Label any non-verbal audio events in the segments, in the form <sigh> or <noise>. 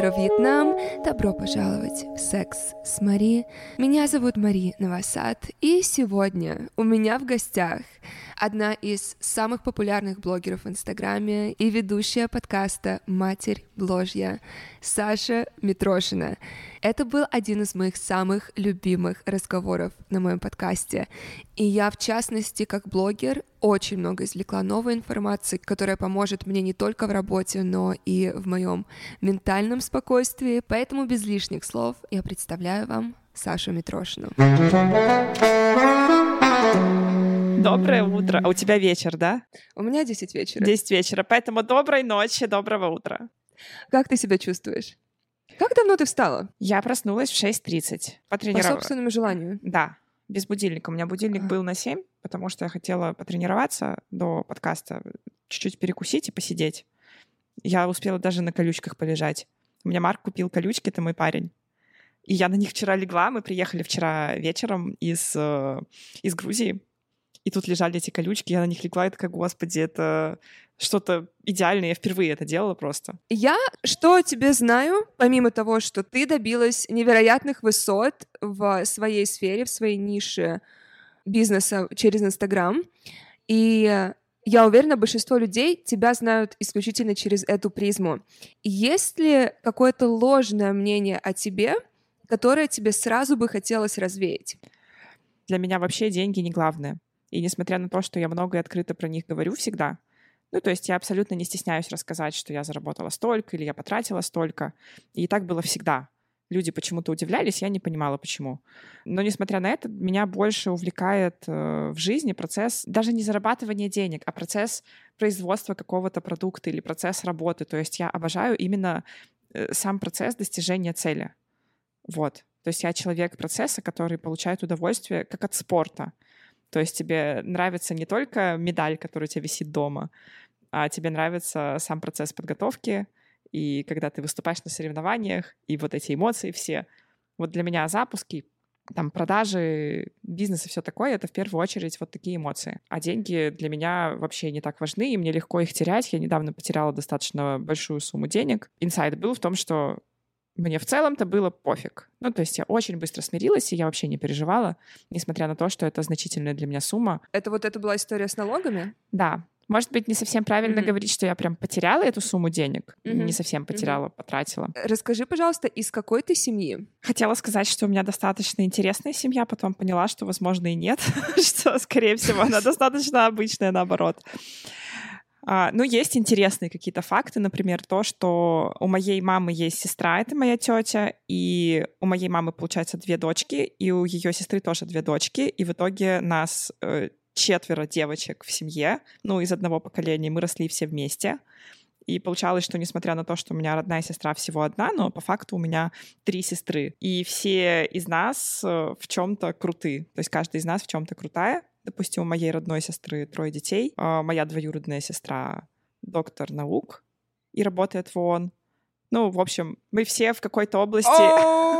утро, Вьетнам! Добро пожаловать в «Секс с Мари». Меня зовут Мари Новосад, и сегодня у меня в гостях одна из самых популярных блогеров в Инстаграме и ведущая подкаста «Матерь Бложья» Саша Митрошина. Это был один из моих самых любимых разговоров на моем подкасте. И я, в частности, как блогер, очень много извлекла новой информации, которая поможет мне не только в работе, но и в моем ментальном спокойствии. Поэтому без лишних слов я представляю вам Сашу Митрошину. Доброе утро. А у тебя вечер, да? У меня 10 вечера. 10 вечера. Поэтому доброй ночи, доброго утра. Как ты себя чувствуешь? Как давно ты встала? Я проснулась в 6.30. Потренировала. По собственному желанию? Да, без будильника. У меня будильник а. был на 7, потому что я хотела потренироваться до подкаста, чуть-чуть перекусить и посидеть. Я успела даже на колючках полежать. У меня Марк купил колючки, это мой парень. И я на них вчера легла. Мы приехали вчера вечером из, э, из Грузии. И тут лежали эти колючки, я на них легла, и такая, господи, это что-то идеальное. Я впервые это делала просто. Я что о тебе знаю, помимо того, что ты добилась невероятных высот в своей сфере, в своей нише бизнеса через Инстаграм, и я уверена, большинство людей тебя знают исключительно через эту призму. Есть ли какое-то ложное мнение о тебе, которое тебе сразу бы хотелось развеять? Для меня вообще деньги не главное. И несмотря на то, что я много и открыто про них говорю всегда, ну, то есть я абсолютно не стесняюсь рассказать, что я заработала столько или я потратила столько. И так было всегда. Люди почему-то удивлялись, я не понимала, почему. Но, несмотря на это, меня больше увлекает э, в жизни процесс даже не зарабатывания денег, а процесс производства какого-то продукта или процесс работы. То есть я обожаю именно э, сам процесс достижения цели. Вот. То есть я человек процесса, который получает удовольствие как от спорта. То есть тебе нравится не только медаль, которая у тебя висит дома, а тебе нравится сам процесс подготовки, и когда ты выступаешь на соревнованиях, и вот эти эмоции все. Вот для меня запуски, там, продажи, бизнес и все такое, это в первую очередь вот такие эмоции. А деньги для меня вообще не так важны, и мне легко их терять. Я недавно потеряла достаточно большую сумму денег. Инсайд был в том, что мне в целом-то было пофиг. Ну, то есть я очень быстро смирилась, и я вообще не переживала, несмотря на то, что это значительная для меня сумма. Это вот это была история с налогами? Да. Может быть, не совсем правильно mm-hmm. говорить, что я прям потеряла эту сумму денег. Mm-hmm. Не совсем потеряла, mm-hmm. потратила. Расскажи, пожалуйста, из какой ты семьи? Хотела сказать, что у меня достаточно интересная семья, потом поняла, что, возможно, и нет, <laughs> что, скорее всего, она достаточно обычная, наоборот. А, ну, есть интересные какие-то факты, например, то, что у моей мамы есть сестра, это моя тетя, и у моей мамы, получается, две дочки, и у ее сестры тоже две дочки, и в итоге нас э, четверо девочек в семье, ну, из одного поколения, мы росли все вместе. И получалось, что несмотря на то, что у меня родная сестра всего одна, но по факту у меня три сестры. И все из нас э, в чем-то круты. То есть каждая из нас в чем-то крутая. Допустим, у моей родной сестры трое детей. А моя двоюродная сестра доктор наук и работает в ООН. Ну, в общем, мы все в какой-то области... <laughs>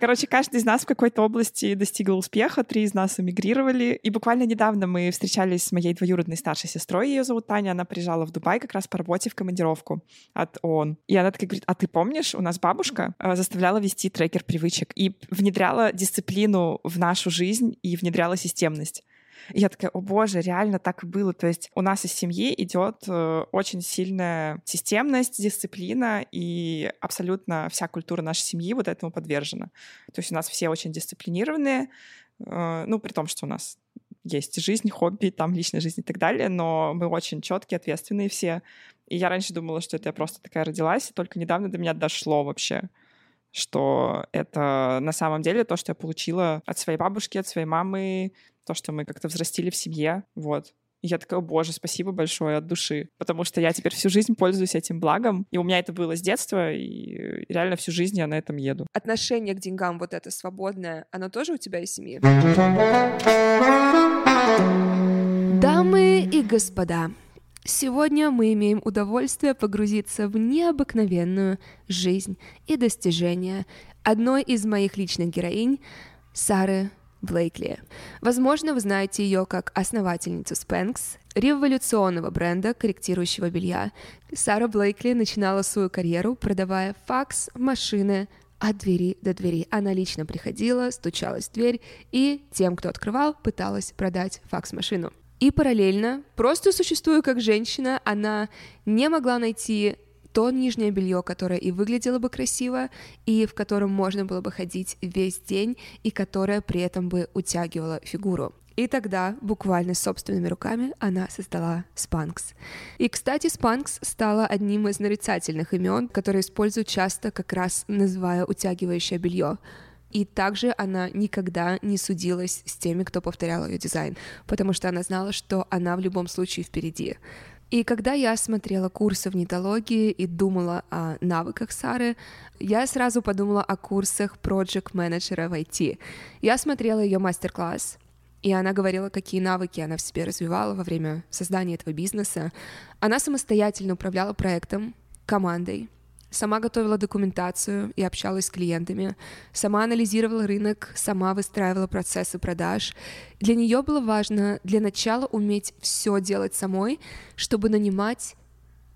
Короче, каждый из нас в какой-то области достигал успеха, три из нас эмигрировали. И буквально недавно мы встречались с моей двоюродной старшей сестрой, ее зовут Таня, она приезжала в Дубай как раз по работе в командировку от ООН. И она такая говорит, а ты помнишь, у нас бабушка э, заставляла вести трекер привычек и внедряла дисциплину в нашу жизнь и внедряла системность. Я такая, о боже, реально так и было. То есть у нас из семьи идет э, очень сильная системность, дисциплина, и абсолютно вся культура нашей семьи вот этому подвержена. То есть у нас все очень дисциплинированные, э, ну, при том, что у нас есть жизнь, хобби, там личная жизнь и так далее, но мы очень четкие, ответственные все. И я раньше думала, что это я просто такая родилась, и только недавно до меня дошло вообще, что это на самом деле то, что я получила от своей бабушки, от своей мамы, то, что мы как-то взрастили в семье, вот. И я такая, боже, спасибо большое от души, потому что я теперь всю жизнь пользуюсь этим благом, и у меня это было с детства, и реально всю жизнь я на этом еду. Отношение к деньгам вот это свободное, оно тоже у тебя из семьи? Дамы и господа, Сегодня мы имеем удовольствие погрузиться в необыкновенную жизнь и достижения одной из моих личных героинь, Сары Блейкли. Возможно, вы знаете ее как основательницу Spanx, революционного бренда корректирующего белья. Сара Блейкли начинала свою карьеру, продавая факс, машины, от двери до двери. Она лично приходила, стучалась в дверь и тем, кто открывал, пыталась продать факс-машину. И параллельно, просто существуя как женщина, она не могла найти то нижнее белье, которое и выглядело бы красиво, и в котором можно было бы ходить весь день, и которое при этом бы утягивало фигуру. И тогда, буквально собственными руками, она создала Spanx. И, кстати, Spanx стала одним из нарицательных имен, которые используют часто, как раз называя утягивающее белье. И также она никогда не судилась с теми, кто повторял ее дизайн, потому что она знала, что она в любом случае впереди. И когда я смотрела курсы в нетологии и думала о навыках Сары, я сразу подумала о курсах проект менеджера в IT. Я смотрела ее мастер-класс, и она говорила, какие навыки она в себе развивала во время создания этого бизнеса. Она самостоятельно управляла проектом, командой, сама готовила документацию и общалась с клиентами, сама анализировала рынок, сама выстраивала процессы продаж. Для нее было важно для начала уметь все делать самой, чтобы нанимать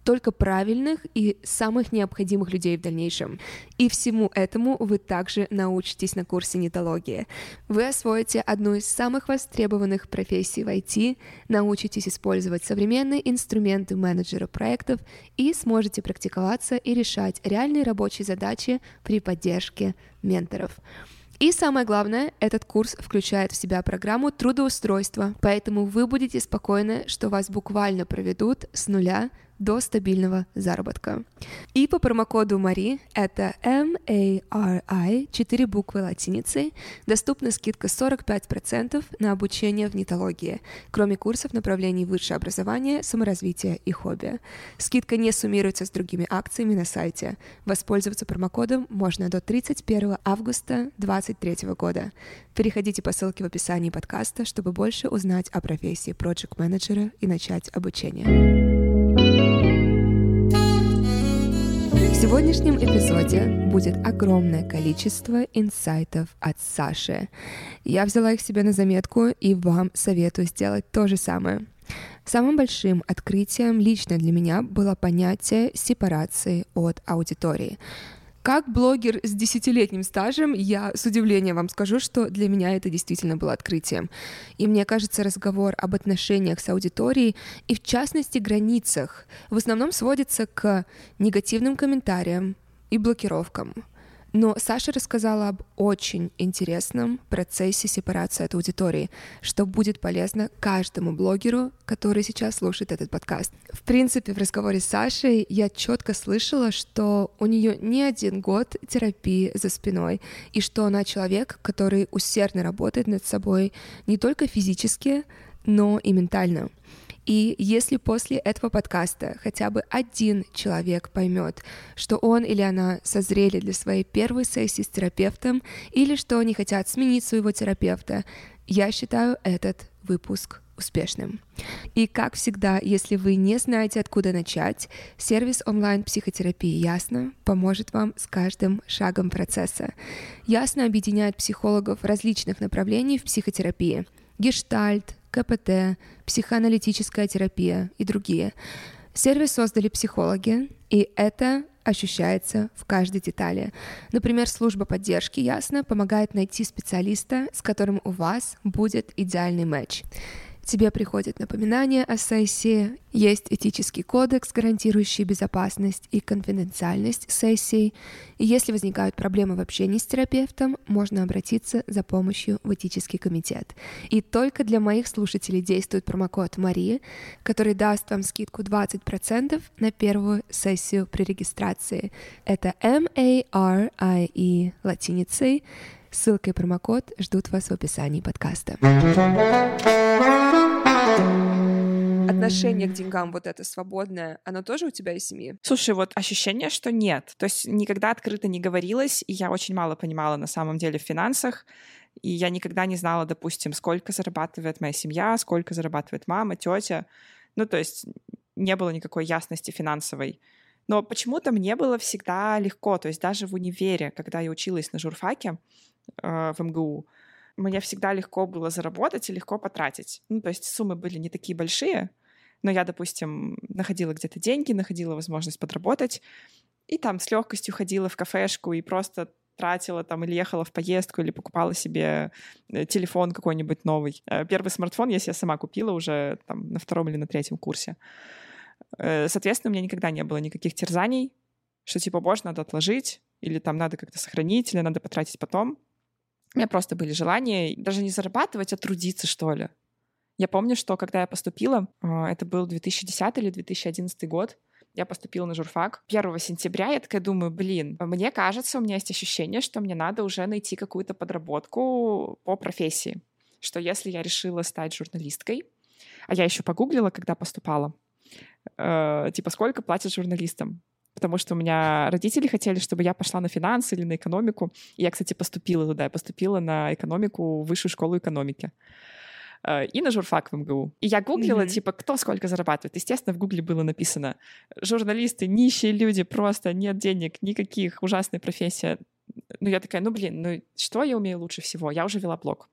только правильных и самых необходимых людей в дальнейшем. И всему этому вы также научитесь на курсе нетологии. Вы освоите одну из самых востребованных профессий в IT, научитесь использовать современные инструменты менеджера проектов и сможете практиковаться и решать реальные рабочие задачи при поддержке менторов. И самое главное, этот курс включает в себя программу трудоустройства, поэтому вы будете спокойны, что вас буквально проведут с нуля до стабильного заработка. И по промокоду Мари, это M-A-R-I, 4 буквы латиницей, доступна скидка 45% на обучение в нетологии, кроме курсов направлений высшее образование, саморазвитие и хобби. Скидка не суммируется с другими акциями на сайте. Воспользоваться промокодом можно до 31 августа 2023 года. Переходите по ссылке в описании подкаста, чтобы больше узнать о профессии проект менеджера и начать обучение. В сегодняшнем эпизоде будет огромное количество инсайтов от Саши. Я взяла их себе на заметку и вам советую сделать то же самое. Самым большим открытием лично для меня было понятие сепарации от аудитории. Как блогер с десятилетним стажем, я с удивлением вам скажу, что для меня это действительно было открытием. И мне кажется, разговор об отношениях с аудиторией и, в частности, границах в основном сводится к негативным комментариям и блокировкам. Но Саша рассказала об очень интересном процессе сепарации от аудитории, что будет полезно каждому блогеру, который сейчас слушает этот подкаст. В принципе, в разговоре с Сашей я четко слышала, что у нее не один год терапии за спиной, и что она человек, который усердно работает над собой не только физически, но и ментально. И если после этого подкаста хотя бы один человек поймет, что он или она созрели для своей первой сессии с терапевтом, или что они хотят сменить своего терапевта, я считаю этот выпуск успешным. И как всегда, если вы не знаете, откуда начать, сервис онлайн-психотерапии «Ясно» поможет вам с каждым шагом процесса. «Ясно» объединяет психологов различных направлений в психотерапии – гештальт, КПТ, психоаналитическая терапия и другие. Сервис создали психологи, и это ощущается в каждой детали. Например, служба поддержки ясно помогает найти специалиста, с которым у вас будет идеальный матч. Тебе приходит напоминание о сессии, есть этический кодекс, гарантирующий безопасность и конфиденциальность сессии. И если возникают проблемы в общении с терапевтом, можно обратиться за помощью в этический комитет. И только для моих слушателей действует промокод Марии, который даст вам скидку 20% на первую сессию при регистрации. Это M-A-R-I-E латиницей. Ссылка и промокод ждут вас в описании подкаста. Отношение к деньгам вот это свободное, оно тоже у тебя из семьи? Слушай, вот ощущение, что нет. То есть никогда открыто не говорилось, и я очень мало понимала на самом деле в финансах. И я никогда не знала, допустим, сколько зарабатывает моя семья, сколько зарабатывает мама, тетя. Ну, то есть не было никакой ясности финансовой. Но почему-то мне было всегда легко. То есть даже в универе, когда я училась на журфаке, э, в МГУ, мне всегда легко было заработать и легко потратить. Ну, то есть суммы были не такие большие, Но я, допустим, находила где-то деньги, находила возможность подработать, и там с легкостью ходила в кафешку и просто тратила там или ехала в поездку, или покупала себе э, телефон какой-нибудь новый. Э, первый смартфон я себе сама купила уже там на втором или на третьем курсе. Э, соответственно, у меня никогда не было никаких терзаний, что типа, боже, надо отложить, или там надо как-то сохранить, или надо потратить потом. У меня просто были желания даже не зарабатывать, а трудиться, что ли. Я помню, что когда я поступила, это был 2010 или 2011 год, я поступила на журфак 1 сентября. Я такая думаю, блин, мне кажется, у меня есть ощущение, что мне надо уже найти какую-то подработку по профессии. Что если я решила стать журналисткой, а я еще погуглила, когда поступала, э, типа, сколько платят журналистам? Потому что у меня родители хотели, чтобы я пошла на финансы или на экономику. И я, кстати, поступила туда. Я поступила на экономику, в высшую школу экономики. Э, и на журфак в МГУ. И я гуглила, mm-hmm. типа, кто сколько зарабатывает. Естественно, в гугле было написано, журналисты, нищие люди, просто нет денег, никаких, ужасная профессия. Ну, я такая, ну, блин, ну, что я умею лучше всего? Я уже вела блог.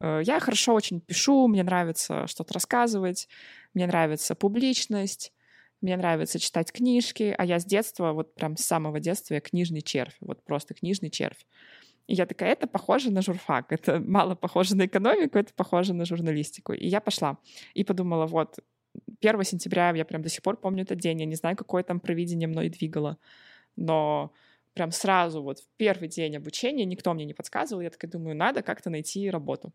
Э, я хорошо очень пишу, мне нравится что-то рассказывать, мне нравится публичность, мне нравится читать книжки, а я с детства, вот прям с самого детства я книжный червь, вот просто книжный червь. И я такая, это похоже на журфак, <laughs> это мало похоже на экономику, это похоже на журналистику. И я пошла и подумала, вот, 1 сентября, я прям до сих пор помню этот день, я не знаю, какое там провидение мной двигало, но прям сразу вот в первый день обучения никто мне не подсказывал, я такая думаю, надо как-то найти работу.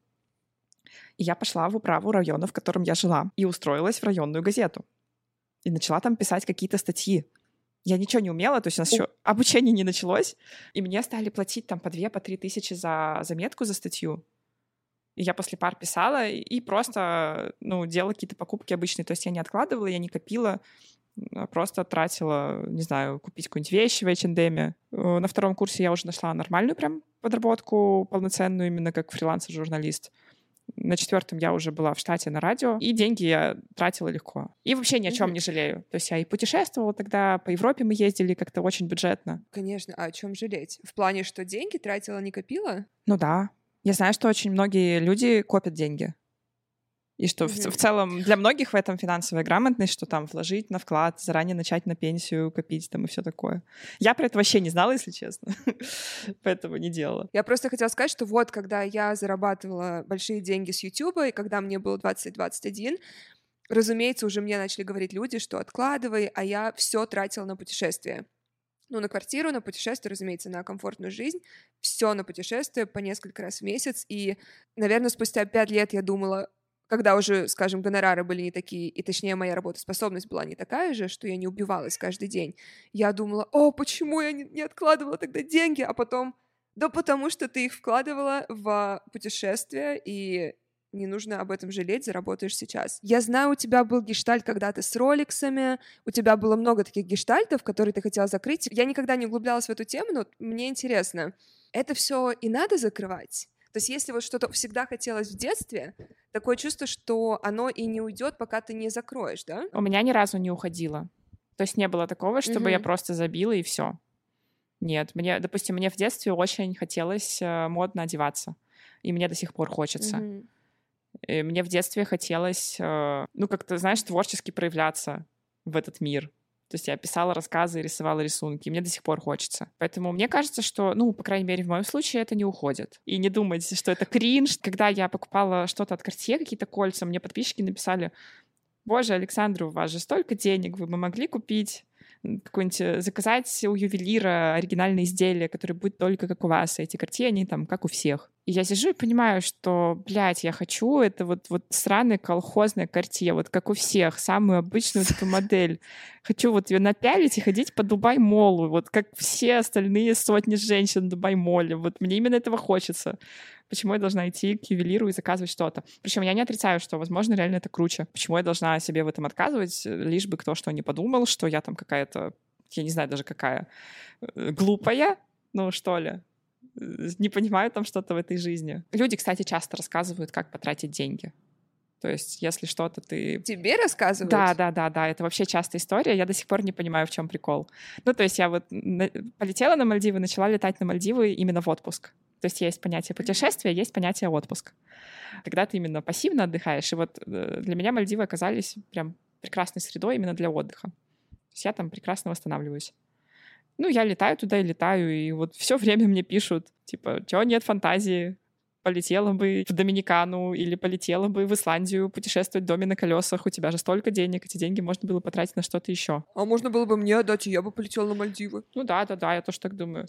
И я пошла в управу района, в котором я жила, и устроилась в районную газету. И начала там писать какие-то статьи я ничего не умела, то есть у нас еще обучение не началось, и мне стали платить там по две, по три тысячи за заметку, за статью. И я после пар писала и просто, ну, делала какие-то покупки обычные. То есть я не откладывала, я не копила, а просто тратила, не знаю, купить какую-нибудь вещь в H&M. На втором курсе я уже нашла нормальную прям подработку, полноценную именно как фрилансер-журналист. На четвертом я уже была в штате на радио, и деньги я тратила легко. И вообще ни о чем не жалею. То есть я и путешествовала тогда, по Европе мы ездили как-то очень бюджетно. Конечно, а о чем жалеть? В плане, что деньги тратила, не копила? Ну да. Я знаю, что очень многие люди копят деньги. И что mm-hmm. в, в целом для многих в этом финансовая грамотность, что там вложить на вклад, заранее начать на пенсию копить там и все такое. Я про это вообще не знала, если честно, <laughs> поэтому не делала. Я просто хотела сказать, что вот когда я зарабатывала большие деньги с YouTube, и когда мне было 20-21, разумеется, уже мне начали говорить люди, что откладывай, а я все тратила на путешествия. Ну, на квартиру, на путешествие, разумеется, на комфортную жизнь. Все на путешествие по несколько раз в месяц. И, наверное, спустя пять лет я думала, когда уже, скажем, гонорары были не такие, и точнее моя работоспособность была не такая же, что я не убивалась каждый день, я думала, о, почему я не, не откладывала тогда деньги, а потом, да потому что ты их вкладывала в путешествие, и не нужно об этом жалеть, заработаешь сейчас. Я знаю, у тебя был гештальт когда-то с роликсами, у тебя было много таких гештальтов, которые ты хотела закрыть. Я никогда не углублялась в эту тему, но мне интересно, это все и надо закрывать? То есть если вот что-то всегда хотелось в детстве, такое чувство, что оно и не уйдет, пока ты не закроешь, да? У меня ни разу не уходило. То есть не было такого, чтобы угу. я просто забила и все. Нет, мне, допустим, мне в детстве очень хотелось э, модно одеваться, и мне до сих пор хочется. Угу. И мне в детстве хотелось, э, ну как-то, знаешь, творчески проявляться в этот мир. То есть я писала рассказы, рисовала рисунки, мне до сих пор хочется. Поэтому мне кажется, что, ну, по крайней мере, в моем случае это не уходит. И не думайте, что это кринж. Когда я покупала что-то от Cartier, какие-то кольца, мне подписчики написали, боже, Александр, у вас же столько денег, вы бы могли купить какой-нибудь э, заказать у ювелира оригинальное изделие, которое будет только как у вас, а эти картины, там как у всех. И я сижу и понимаю, что, блядь, я хочу это вот, вот сраная колхозная картия, вот как у всех, самую обычную эту модель. Хочу вот ее напялить и ходить по Дубай-молу, вот как все остальные сотни женщин Дубай-моле. Вот мне именно этого хочется. Почему я должна идти к ювелиру и заказывать что-то? Причем я не отрицаю, что, возможно, реально это круче. Почему я должна себе в этом отказывать, лишь бы кто что не подумал, что я там какая-то, я не знаю даже какая, э, глупая, ну что ли не понимаю там что-то в этой жизни. Люди, кстати, часто рассказывают, как потратить деньги. То есть, если что-то ты... Тебе рассказывают? Да, да, да, да. Это вообще частая история. Я до сих пор не понимаю, в чем прикол. Ну, то есть я вот на... полетела на Мальдивы, начала летать на Мальдивы именно в отпуск. То есть есть понятие путешествия, есть понятие отпуск. Когда ты именно пассивно отдыхаешь. И вот э, для меня Мальдивы оказались прям прекрасной средой именно для отдыха. То есть я там прекрасно восстанавливаюсь. Ну, я летаю туда и летаю, и вот все время мне пишут, типа, чего нет фантазии, полетела бы в Доминикану или полетела бы в Исландию путешествовать в доме на колесах. У тебя же столько денег, эти деньги можно было потратить на что-то еще. А можно было бы мне отдать, и я бы полетела на Мальдивы. Ну да, да, да, я тоже так думаю.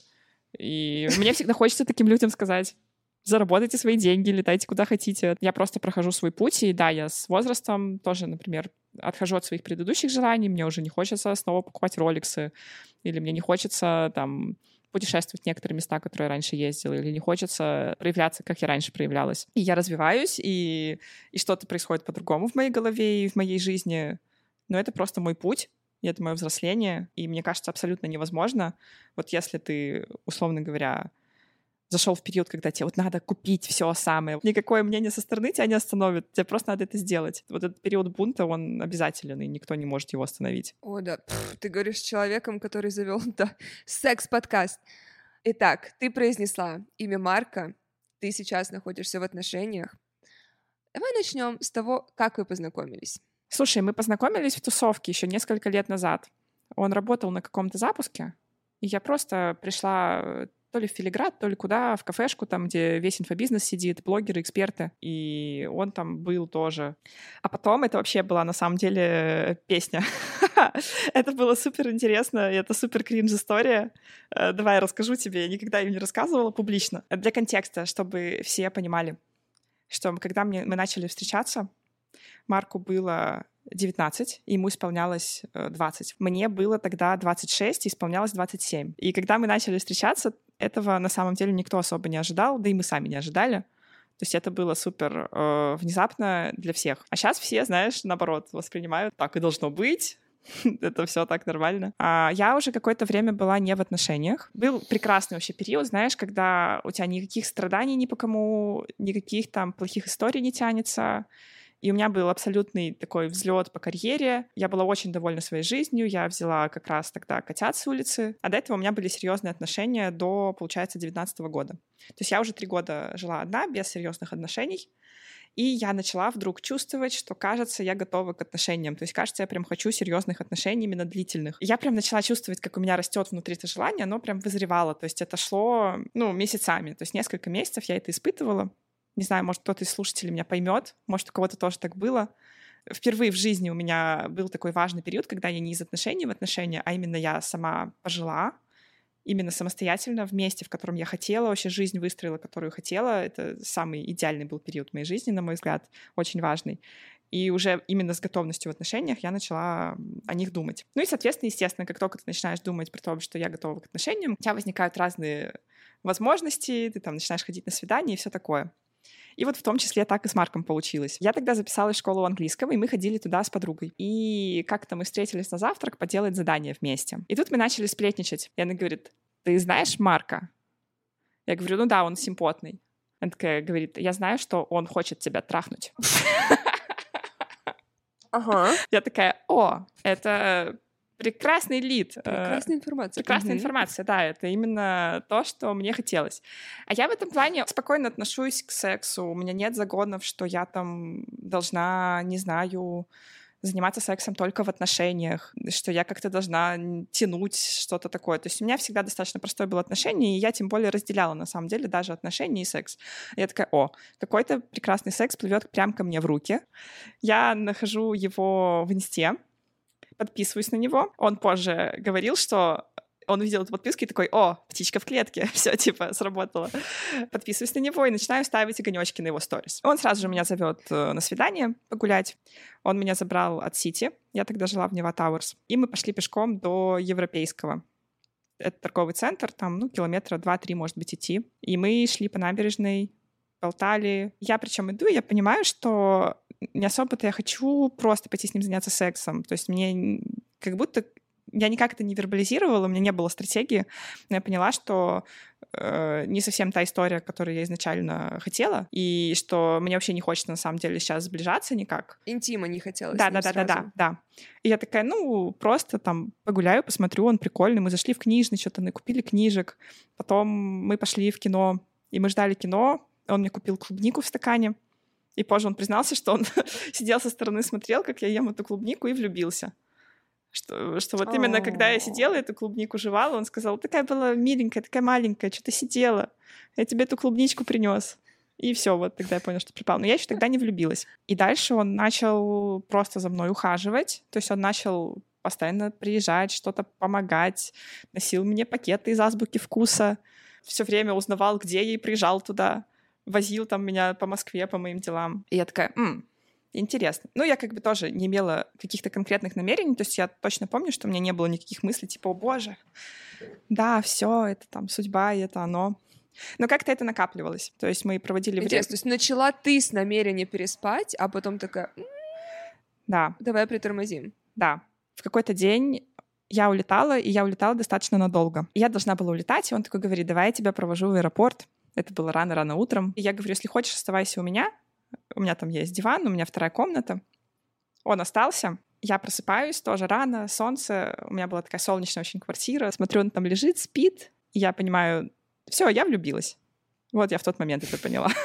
И мне всегда хочется таким людям сказать, заработайте свои деньги, летайте куда хотите. Я просто прохожу свой путь, и да, я с возрастом тоже, например, отхожу от своих предыдущих желаний, мне уже не хочется снова покупать роликсы, или мне не хочется там путешествовать в некоторые места, которые раньше ездила, или не хочется проявляться, как я раньше проявлялась. И я развиваюсь, и, и что-то происходит по-другому в моей голове и в моей жизни. Но это просто мой путь, и это мое взросление, и мне кажется, абсолютно невозможно, вот если ты, условно говоря, зашел в период, когда тебе вот надо купить все самое. Никакое мнение со стороны тебя не остановит. Тебе просто надо это сделать. Вот этот период бунта, он обязателен, и никто не может его остановить. О, да. Пфф, ты говоришь с человеком, который завел <laughs> да, секс-подкаст. Итак, ты произнесла имя Марка, ты сейчас находишься в отношениях. Давай начнем с того, как вы познакомились. Слушай, мы познакомились в тусовке еще несколько лет назад. Он работал на каком-то запуске, и я просто пришла то ли в Филиград, то ли куда, в кафешку, там, где весь инфобизнес сидит, блогеры, эксперты. И он там был тоже. А потом это вообще была на самом деле песня. <laughs> это было супер интересно, это супер кринж история. Э, давай я расскажу тебе, я никогда ее не рассказывала публично. Для контекста, чтобы все понимали, что когда мы начали встречаться, Марку было 19, и ему исполнялось 20. Э, Мне было тогда 26, и исполнялось 27. И когда мы начали встречаться, этого на самом деле никто особо не ожидал, да и мы сами не ожидали. То есть это было супер э, внезапно для всех. А сейчас все, знаешь, наоборот, воспринимают так и должно быть. <laughs> это все так нормально. А я уже какое-то время была не в отношениях. Был прекрасный вообще период, знаешь, когда у тебя никаких страданий ни по кому, никаких там плохих историй не тянется. И у меня был абсолютный такой взлет по карьере. Я была очень довольна своей жизнью. Я взяла как раз тогда котят с улицы. А до этого у меня были серьезные отношения до, получается, 19 года. То есть я уже три года жила одна, без серьезных отношений. И я начала вдруг чувствовать, что, кажется, я готова к отношениям. То есть, кажется, я прям хочу серьезных отношений, именно длительных. Я прям начала чувствовать, как у меня растет внутри это желание, оно прям вызревало. То есть это шло, ну, месяцами. То есть несколько месяцев я это испытывала. Не знаю, может, кто-то из слушателей меня поймет, может, у кого-то тоже так было. Впервые в жизни у меня был такой важный период, когда я не из отношений в отношения, а именно я сама пожила, именно самостоятельно, в месте, в котором я хотела, вообще жизнь выстроила, которую хотела. Это самый идеальный был период моей жизни, на мой взгляд, очень важный. И уже именно с готовностью в отношениях я начала о них думать. Ну и, соответственно, естественно, как только ты начинаешь думать про то, что я готова к отношениям, у тебя возникают разные возможности, ты там начинаешь ходить на свидания и все такое. И вот в том числе так и с Марком получилось. Я тогда записалась в школу английского, и мы ходили туда с подругой. И как-то мы встретились на завтрак поделать задание вместе. И тут мы начали сплетничать. И она говорит, ты знаешь Марка? Я говорю, ну да, он симпотный. Она такая говорит, я знаю, что он хочет тебя трахнуть. Ага. <laughs> Я такая, о, это прекрасный лид. Э, прекрасная информация. Прекрасная угу. информация, да, это именно то, что мне хотелось. А я в этом плане спокойно отношусь к сексу. У меня нет загонов, что я там должна, не знаю, заниматься сексом только в отношениях, что я как-то должна тянуть что-то такое. То есть у меня всегда достаточно простое было отношение, и я тем более разделяла на самом деле даже отношения и секс. И я такая, о, какой-то прекрасный секс плывет прямо ко мне в руки. Я нахожу его в инсте, подписываюсь на него. Он позже говорил, что он увидел эту подписку и такой, о, птичка в клетке, <laughs> все, типа, сработало. Подписываюсь на него и начинаю ставить огонечки на его сторис. Он сразу же меня зовет э, на свидание погулять. Он меня забрал от Сити, я тогда жила в Neva Towers, и мы пошли пешком до Европейского. Это торговый центр, там, ну, километра два-три, может быть, идти. И мы шли по набережной, болтали. Я причем иду, и я понимаю, что не особо-то я хочу просто пойти с ним заняться сексом. То есть мне как будто я никак это не вербализировала, у меня не было стратегии, но я поняла, что э, не совсем та история, которую я изначально хотела, и что мне вообще не хочется на самом деле сейчас сближаться никак. Интима не хотелось. Да, да, да, да, да, да. И я такая, ну, просто там погуляю, посмотрю, он прикольный. Мы зашли в книжный, что-то накупили книжек. Потом мы пошли в кино, и мы ждали кино. Он мне купил клубнику в стакане. И позже он признался, что он <laughs> сидел со стороны, смотрел, как я ем эту клубнику и влюбился. Что, что вот именно когда я сидела, эту клубнику жевала, он сказал, такая была миленькая, такая маленькая, что ты сидела, я тебе эту клубничку принес. И все, вот тогда я понял, что припал. Но я еще тогда не влюбилась. И дальше он начал просто за мной ухаживать. То есть он начал постоянно приезжать, что-то помогать, носил мне пакеты из азбуки вкуса, все время узнавал, где я и приезжал туда, возил там меня по Москве по моим делам. И я такая, М, интересно. Ну, я как бы тоже не имела каких-то конкретных намерений, то есть я точно помню, что у меня не было никаких мыслей типа, о боже, да, все, это там судьба, и это оно. Но как-то это накапливалось. То есть мы проводили время. То есть начала ты с намерения переспать, а потом такая... Да. Давай притормозим. Да. В какой-то день я улетала, и я улетала достаточно надолго. Я должна была улетать, и он такой говорит, давай я тебя провожу в аэропорт. Это было рано-рано утром. И я говорю, если хочешь, оставайся у меня. У меня там есть диван, у меня вторая комната. Он остался. Я просыпаюсь тоже рано, солнце. У меня была такая солнечная очень квартира. Смотрю, он там лежит, спит. И я понимаю, все, я влюбилась. Вот я в тот момент это поняла. <laughs>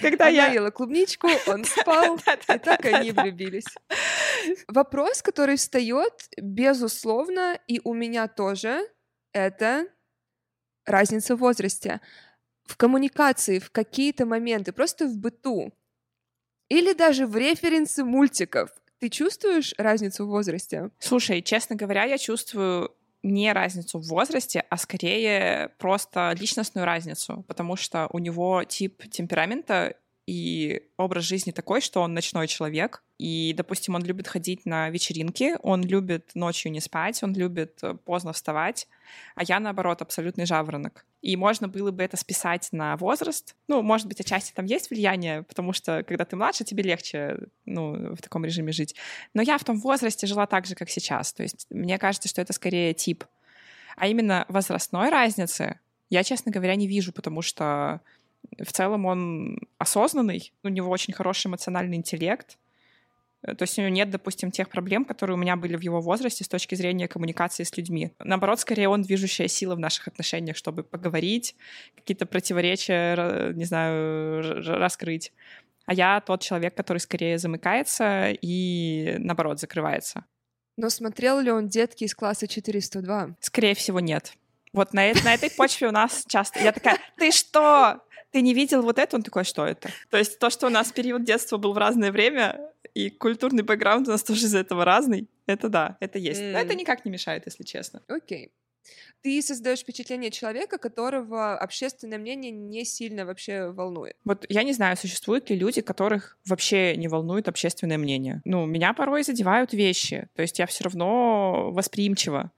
Когда я ела клубничку, он <laughs> спал, и так они влюбились. Вопрос, который встает, безусловно, и у меня тоже, это разница в возрасте. В коммуникации, в какие-то моменты, просто в быту. Или даже в референсы мультиков. Ты чувствуешь разницу в возрасте? Слушай, честно говоря, я чувствую не разницу в возрасте, а скорее просто личностную разницу, потому что у него тип темперамента и образ жизни такой, что он ночной человек, и, допустим, он любит ходить на вечеринки, он любит ночью не спать, он любит э, поздно вставать, а я, наоборот, абсолютный жаворонок. И можно было бы это списать на возраст. Ну, может быть, отчасти там есть влияние, потому что, когда ты младше, тебе легче, ну, в таком режиме жить. Но я в том возрасте жила так же, как сейчас. То есть мне кажется, что это скорее тип. А именно возрастной разницы я, честно говоря, не вижу, потому что в целом он осознанный, у него очень хороший эмоциональный интеллект, то есть у него нет, допустим, тех проблем, которые у меня были в его возрасте с точки зрения коммуникации с людьми. Наоборот, скорее он движущая сила в наших отношениях, чтобы поговорить, какие-то противоречия, не знаю, раскрыть. А я тот человек, который скорее замыкается и, наоборот, закрывается. Но смотрел ли он детки из класса 402? Скорее всего, нет. Вот на, на этой почве у нас часто... Я такая, ты что? Ты не видел вот это? Он такой, «А что это? То есть то, что у нас период детства был в разное время, и культурный бэкграунд у нас тоже из этого разный. Это да, это есть. Но это никак не мешает, если честно. Окей. Okay. Ты создаешь впечатление человека, которого общественное мнение не сильно вообще волнует. Вот я не знаю, существуют ли люди, которых вообще не волнует общественное мнение. Ну, меня порой задевают вещи. То есть я все равно восприимчива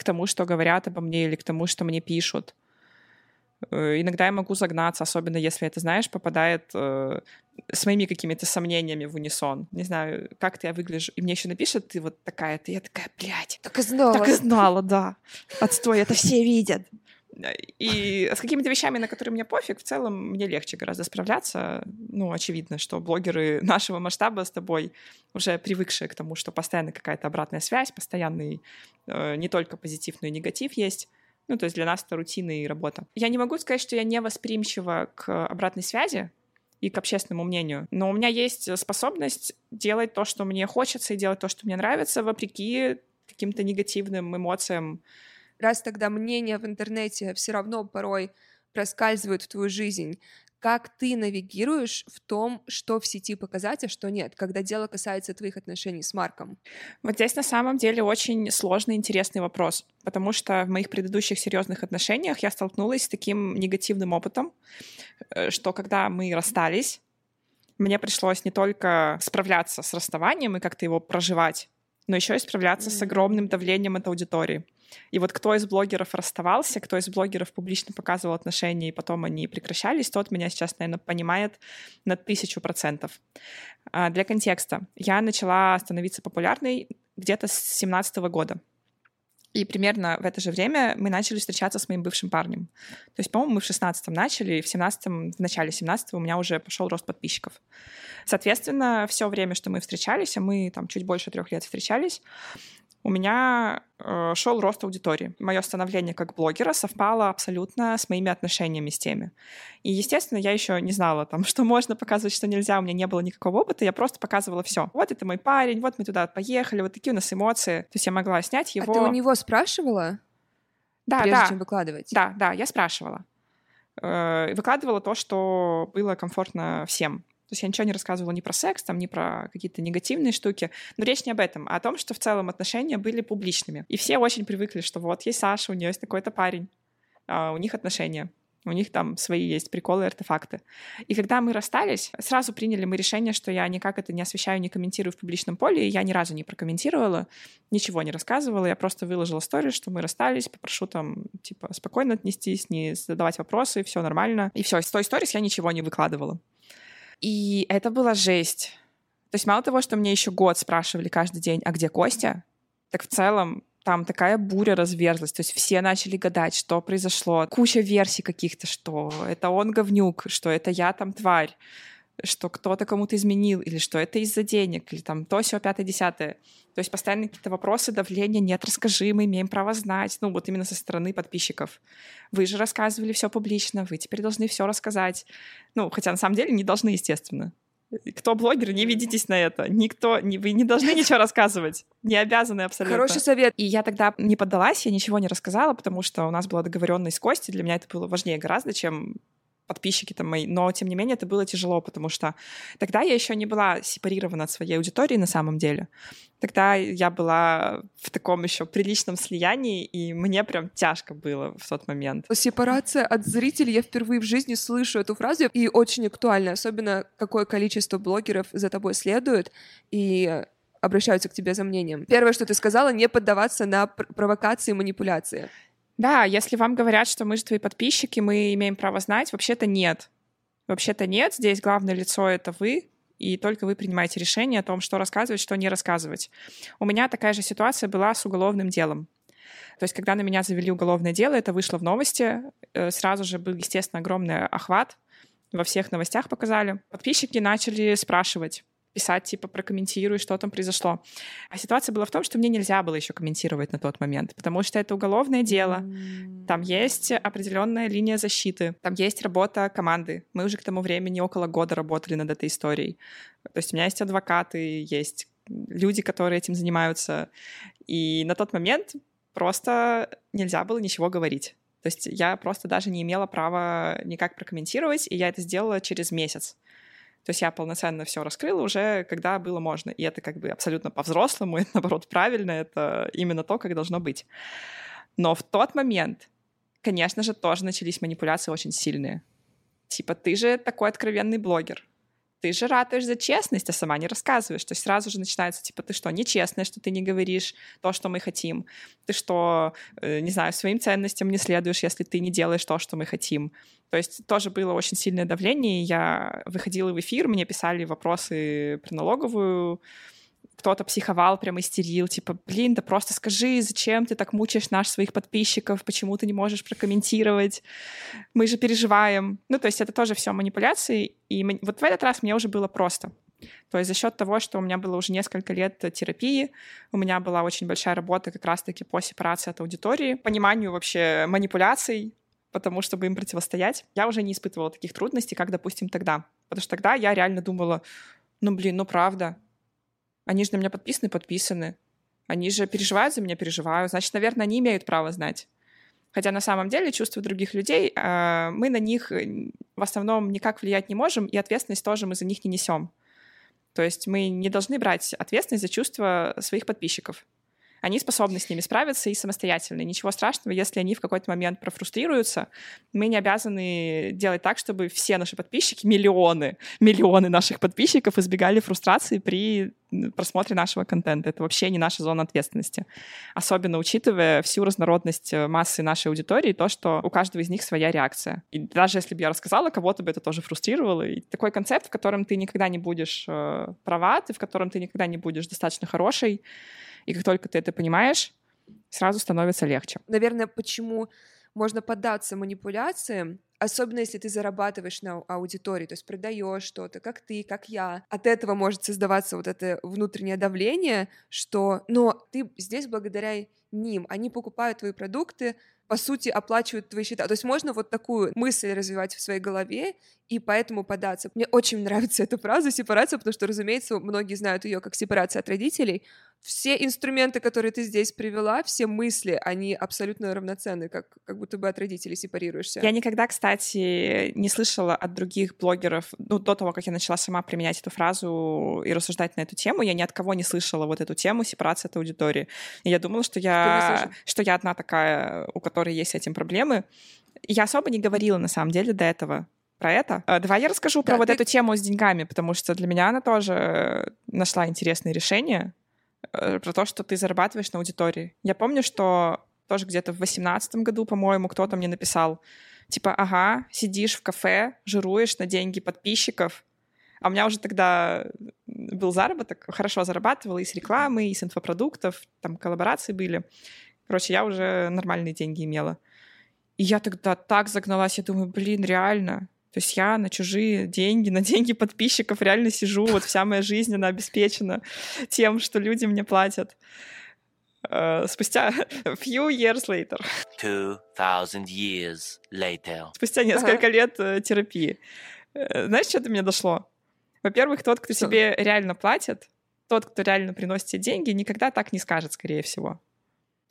к тому, что говорят обо мне или к тому, что мне пишут. Э, иногда я могу загнаться, особенно если это, знаешь, попадает э, с моими какими-то сомнениями в унисон. Не знаю, как ты я выгляжу. И мне еще напишут, ты вот такая, ты я такая, блядь. Так и знала. Так и знала, да. Отстой, это все видят. И с какими-то вещами, на которые мне пофиг, в целом мне легче гораздо справляться. Ну, очевидно, что блогеры <laughs> нашего масштаба с тобой уже привыкшие к тому, что постоянно какая-то обратная связь, постоянный э, не только позитив, но и негатив есть. Ну, то есть для нас это рутина и работа. Я не могу сказать, что я не восприимчива к обратной связи и к общественному мнению, но у меня есть способность делать то, что мне хочется, и делать то, что мне нравится, вопреки каким-то негативным эмоциям. Раз тогда мнения в интернете все равно порой проскальзывают в твою жизнь, как ты навигируешь в том, что в сети показать, а что нет, когда дело касается твоих отношений с Марком? Вот здесь на самом деле очень сложный, интересный вопрос, потому что в моих предыдущих серьезных отношениях я столкнулась с таким негативным опытом, э, что когда мы расстались, мне пришлось не только справляться с расставанием и как-то его проживать, но еще и справляться mm-hmm. с огромным давлением от аудитории. И вот кто из блогеров расставался, кто из блогеров публично показывал отношения, и потом они прекращались, тот меня сейчас, наверное, понимает на тысячу процентов. А, для контекста. Я начала становиться популярной где-то с 17 года. И примерно в это же время мы начали встречаться с моим бывшим парнем. То есть, по-моему, мы в 16-м начали, и в 17-м, в начале 17-го у меня уже пошел рост подписчиков. Соответственно, все время, что мы встречались, а мы там чуть больше трех лет встречались, у меня э, шел рост аудитории. Мое становление как блогера совпало абсолютно с моими отношениями с теми. И, естественно, я еще не знала, там, <laughs> что можно показывать, что нельзя. У меня не было никакого опыта, я просто показывала все. Вот это мой парень, вот мы туда поехали, вот такие у нас эмоции. То есть я могла снять его. А ты у него спрашивала? Да, прежде да. чем выкладывать? Да, да, я спрашивала. Э, Выкладывала то, что было комфортно всем. То есть я ничего не рассказывала ни про секс, там, ни про какие-то негативные штуки. Но речь не об этом, а о том, что в целом отношения были публичными. И все очень привыкли, что вот есть Саша, у нее есть такой-то парень, а у них отношения. У них там свои есть приколы, артефакты. И когда мы расстались, сразу приняли мы решение, что я никак это не освещаю, не комментирую в публичном поле, и я ни разу не прокомментировала, ничего не рассказывала, я просто выложила историю, что мы расстались, попрошу там, типа, спокойно отнестись, не задавать вопросы, все нормально. И все, с той истории я ничего не выкладывала. И это была жесть. То есть мало того, что мне еще год спрашивали каждый день, а где Костя, так в целом там такая буря разверзлась. То есть все начали гадать, что произошло. Куча версий каких-то, что это он говнюк, что это я там тварь, что кто-то кому-то изменил, или что это из-за денег, или там то, все пятое, десятое. То есть постоянно какие-то вопросы, давления, нет, расскажи, мы имеем право знать. Ну, вот именно со стороны подписчиков. Вы же рассказывали все публично, вы теперь должны все рассказать. Ну, хотя на самом деле не должны, естественно. Кто блогер, не ведитесь на это. Никто, не, вы не должны ничего <laughs> рассказывать. Не обязаны абсолютно. Хороший совет. И я тогда не поддалась, я ничего не рассказала, потому что у нас была договоренность с Костей. Для меня это было важнее гораздо, чем подписчики там мои, но тем не менее это было тяжело, потому что тогда я еще не была сепарирована от своей аудитории на самом деле. Тогда я была в таком еще приличном слиянии, и мне прям тяжко было в тот момент. Сепарация от зрителей. Я впервые в жизни слышу эту фразу, и очень актуально, особенно какое количество блогеров за тобой следует, и обращаются к тебе за мнением. Первое, что ты сказала, не поддаваться на провокации и манипуляции. Да, если вам говорят, что мы же твои подписчики, мы имеем право знать, вообще-то нет. Вообще-то нет. Здесь главное лицо — это вы, и только вы принимаете решение о том, что рассказывать, что не рассказывать. У меня такая же ситуация была с уголовным делом. То есть, когда на меня завели уголовное дело, это вышло в новости, э, сразу же был, естественно, огромный охват, во всех новостях показали. Подписчики начали спрашивать, писать, типа, прокомментируй, что там произошло. А ситуация была в том, что мне нельзя было еще комментировать на тот момент, потому что это уголовное дело. Там есть определенная линия защиты, там есть работа команды. Мы уже к тому времени около года работали над этой историей. То есть у меня есть адвокаты, есть люди, которые этим занимаются. И на тот момент просто нельзя было ничего говорить. То есть я просто даже не имела права никак прокомментировать, и я это сделала через месяц. То есть я полноценно все раскрыла уже, когда было можно. И это как бы абсолютно по-взрослому, это, наоборот, правильно, это именно то, как должно быть. Но в тот момент, конечно же, тоже начались манипуляции очень сильные. Типа, ты же такой откровенный блогер ты же ратуешь за честность, а сама не рассказываешь. То есть сразу же начинается, типа, ты что, нечестная, что ты не говоришь то, что мы хотим? Ты что, э, не знаю, своим ценностям не следуешь, если ты не делаешь то, что мы хотим? То есть тоже было очень сильное давление. Я выходила в эфир, мне писали вопросы про налоговую, кто-то психовал, прям истерил, типа, блин, да просто скажи, зачем ты так мучаешь наших своих подписчиков, почему ты не можешь прокомментировать, мы же переживаем. Ну, то есть это тоже все манипуляции, и вот в этот раз мне уже было просто. То есть за счет того, что у меня было уже несколько лет терапии, у меня была очень большая работа как раз-таки по сепарации от аудитории, пониманию вообще манипуляций, потому чтобы им противостоять, я уже не испытывала таких трудностей, как, допустим, тогда. Потому что тогда я реально думала, ну, блин, ну, правда, они же на меня подписаны, подписаны. Они же переживают за меня, переживают. Значит, наверное, они имеют право знать. Хотя на самом деле чувства других людей, э, мы на них э, в основном никак влиять не можем, и ответственность тоже мы за них не несем. То есть мы не должны брать ответственность за чувства своих подписчиков они способны с ними справиться и самостоятельно. ничего страшного, если они в какой-то момент профрустрируются. Мы не обязаны делать так, чтобы все наши подписчики, миллионы, миллионы наших подписчиков избегали фрустрации при просмотре нашего контента. Это вообще не наша зона ответственности. Особенно учитывая всю разнородность э, массы нашей аудитории, то, что у каждого из них своя реакция. И даже если бы я рассказала, кого-то бы это тоже фрустрировало. И такой концепт, в котором ты никогда не будешь э, права, ты в котором ты никогда не будешь достаточно хорошей, и как только ты это понимаешь, сразу становится легче. Наверное, почему можно поддаться манипуляциям, особенно если ты зарабатываешь на аудитории, то есть продаешь что-то, как ты, как я. От этого может создаваться вот это внутреннее давление, что, но ты здесь благодаря ним, они покупают твои продукты, по сути, оплачивают твои счета. То есть можно вот такую мысль развивать в своей голове и поэтому податься. Мне очень <laughs> нравится эта фраза «сепарация», потому что, разумеется, многие знают ее как сепарация от родителей. Все инструменты, которые ты здесь привела, все мысли, они абсолютно равноценны, как, как будто бы от родителей сепарируешься. Я никогда, кстати, не слышала от других блогеров, ну, до того, как я начала сама применять эту фразу и рассуждать на эту тему, я ни от кого не слышала вот эту тему сепарация от аудитории. И я думала, что я, что я одна такая, у которой есть с этим проблемы. Я особо не говорила, на самом деле, до этого про это. А, давай я расскажу да, про ты... вот эту тему с деньгами, потому что для меня она тоже нашла интересное решение про то, что ты зарабатываешь на аудитории. Я помню, что тоже где-то в восемнадцатом году, по-моему, кто-то мне написал, типа, ага, сидишь в кафе, жируешь на деньги подписчиков, а у меня уже тогда был заработок, хорошо зарабатывала и с рекламы, и с инфопродуктов, там коллаборации были. Короче, я уже нормальные деньги имела. И я тогда так загналась, я думаю, блин, реально, то есть я на чужие деньги, на деньги подписчиков реально сижу, вот вся моя жизнь, она обеспечена тем, что люди мне платят. Uh, спустя <laughs> few years later. 2000 years later. Спустя несколько ага. лет uh, терапии. Uh, знаешь, что до меня дошло? Во-первых, тот, кто что? тебе реально платит, тот, кто реально приносит тебе деньги, никогда так не скажет, скорее всего.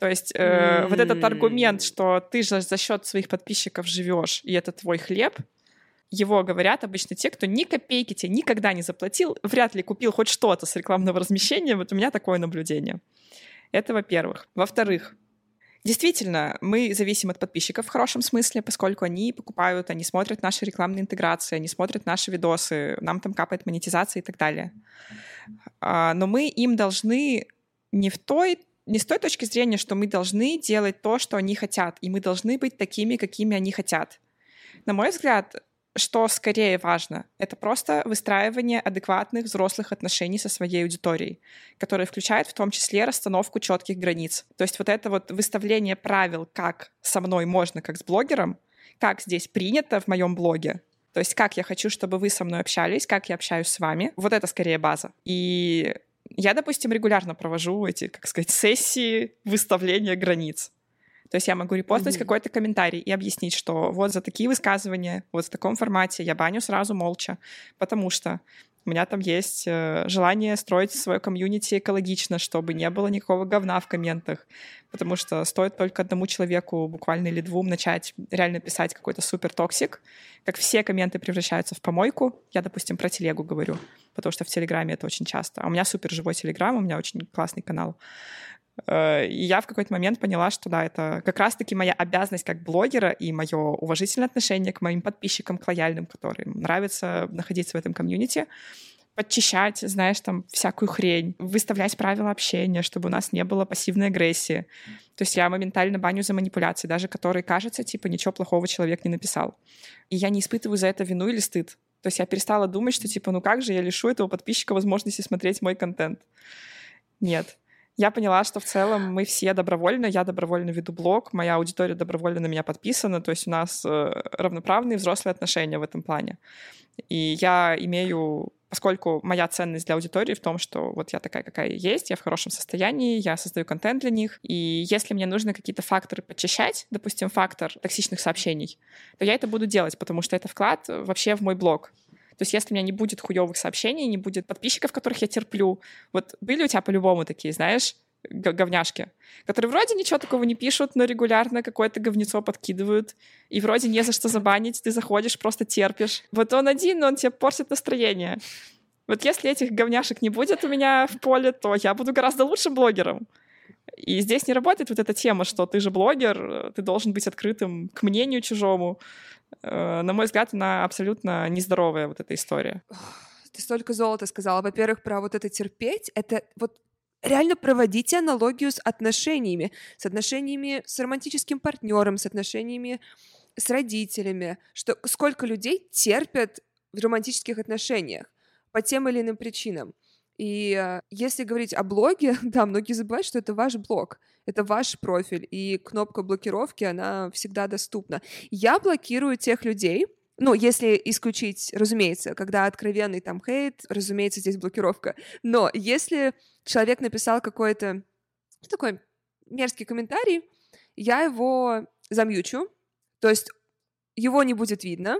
То есть э, mm-hmm. вот этот аргумент, что ты же за счет своих подписчиков живешь, и это твой хлеб, его говорят обычно те, кто ни копейки тебе никогда не заплатил, вряд ли купил хоть что-то с рекламного размещения. Вот у меня такое наблюдение. Это во-первых. Во-вторых, Действительно, мы зависим от подписчиков в хорошем смысле, поскольку они покупают, они смотрят наши рекламные интеграции, они смотрят наши видосы, нам там капает монетизация и так далее. А, но мы им должны не в той не с той точки зрения, что мы должны делать то, что они хотят, и мы должны быть такими, какими они хотят. На мой взгляд, что скорее важно, это просто выстраивание адекватных взрослых отношений со своей аудиторией, которая включает в том числе расстановку четких границ. То есть вот это вот выставление правил, как со мной можно, как с блогером, как здесь принято в моем блоге, то есть как я хочу, чтобы вы со мной общались, как я общаюсь с вами, вот это скорее база. И я, допустим, регулярно провожу эти, как сказать, сессии выставления границ. То есть я могу репостить mm-hmm. какой-то комментарий и объяснить, что вот за такие высказывания, вот в таком формате я баню сразу молча, потому что у меня там есть э, желание строить свое комьюнити экологично, чтобы не было никакого говна в комментах. Потому что стоит только одному человеку, буквально или двум, начать реально писать какой-то супер toxic, как все комменты превращаются в помойку. Я, допустим, про телегу говорю, потому что в Телеграме это очень часто. А у меня супер живой Телеграм, у меня очень классный канал. Э, и я в какой-то момент поняла, что да, это как раз-таки моя обязанность как блогера и мое уважительное отношение к моим подписчикам, к лояльным, которым нравится находиться в этом комьюнити, подчищать, знаешь, там всякую хрень, выставлять правила общения, чтобы у нас не было пассивной агрессии. То есть я моментально баню за манипуляции, даже которые, кажется, типа, ничего плохого человек не написал. И я не испытываю за это вину или стыд. То есть я перестала думать, что, типа, ну как же я лишу этого подписчика возможности смотреть мой контент. Нет я поняла, что в целом мы все добровольно, я добровольно веду блог, моя аудитория добровольно на меня подписана, то есть у нас э, равноправные взрослые отношения в этом плане. И я имею поскольку моя ценность для аудитории в том, что вот я такая, какая есть, я в хорошем состоянии, я создаю контент для них, и если мне нужно какие-то факторы подчищать, допустим, фактор токсичных сообщений, то я это буду делать, потому что это вклад вообще в мой блог. То есть если у меня не будет хуевых сообщений, не будет подписчиков, которых я терплю, вот были у тебя по-любому такие, знаешь, говняшки, которые вроде ничего такого не пишут, но регулярно какое-то говнецо подкидывают, и вроде не за что забанить, ты заходишь, просто терпишь. Вот он один, но он тебе портит настроение. Вот если этих говняшек не будет у меня в поле, то я буду гораздо лучшим блогером. И здесь не работает вот эта тема, что ты же блогер, ты должен быть открытым к мнению чужому. Э, на мой взгляд, она абсолютно нездоровая, вот эта история. Ты столько золота сказала. Во-первых, про вот это терпеть, это вот реально проводите аналогию с отношениями, с отношениями с романтическим партнером, с отношениями с родителями, что сколько людей терпят в романтических отношениях по тем или иным причинам. И э, если говорить о блоге, <laughs> да, многие забывают, что это ваш блог, это ваш профиль, и кнопка блокировки, она всегда доступна. Я блокирую тех людей, ну, если исключить, разумеется, когда откровенный там хейт, разумеется, здесь блокировка. Но если человек написал какой-то такой мерзкий комментарий, я его замьючу, то есть его не будет видно,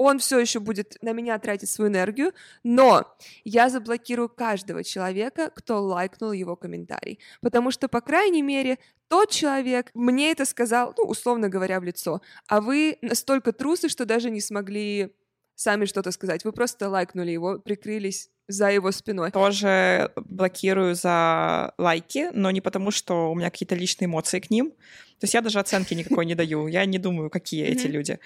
он все еще будет на меня тратить свою энергию, но я заблокирую каждого человека, кто лайкнул его комментарий. Потому что, по крайней мере, тот человек мне это сказал, ну, условно говоря, в лицо, а вы настолько трусы, что даже не смогли сами что-то сказать. Вы просто лайкнули его, прикрылись за его спиной. Тоже блокирую за лайки, но не потому, что у меня какие-то личные эмоции к ним. То есть я даже оценки никакой не даю. Я не думаю, какие эти люди.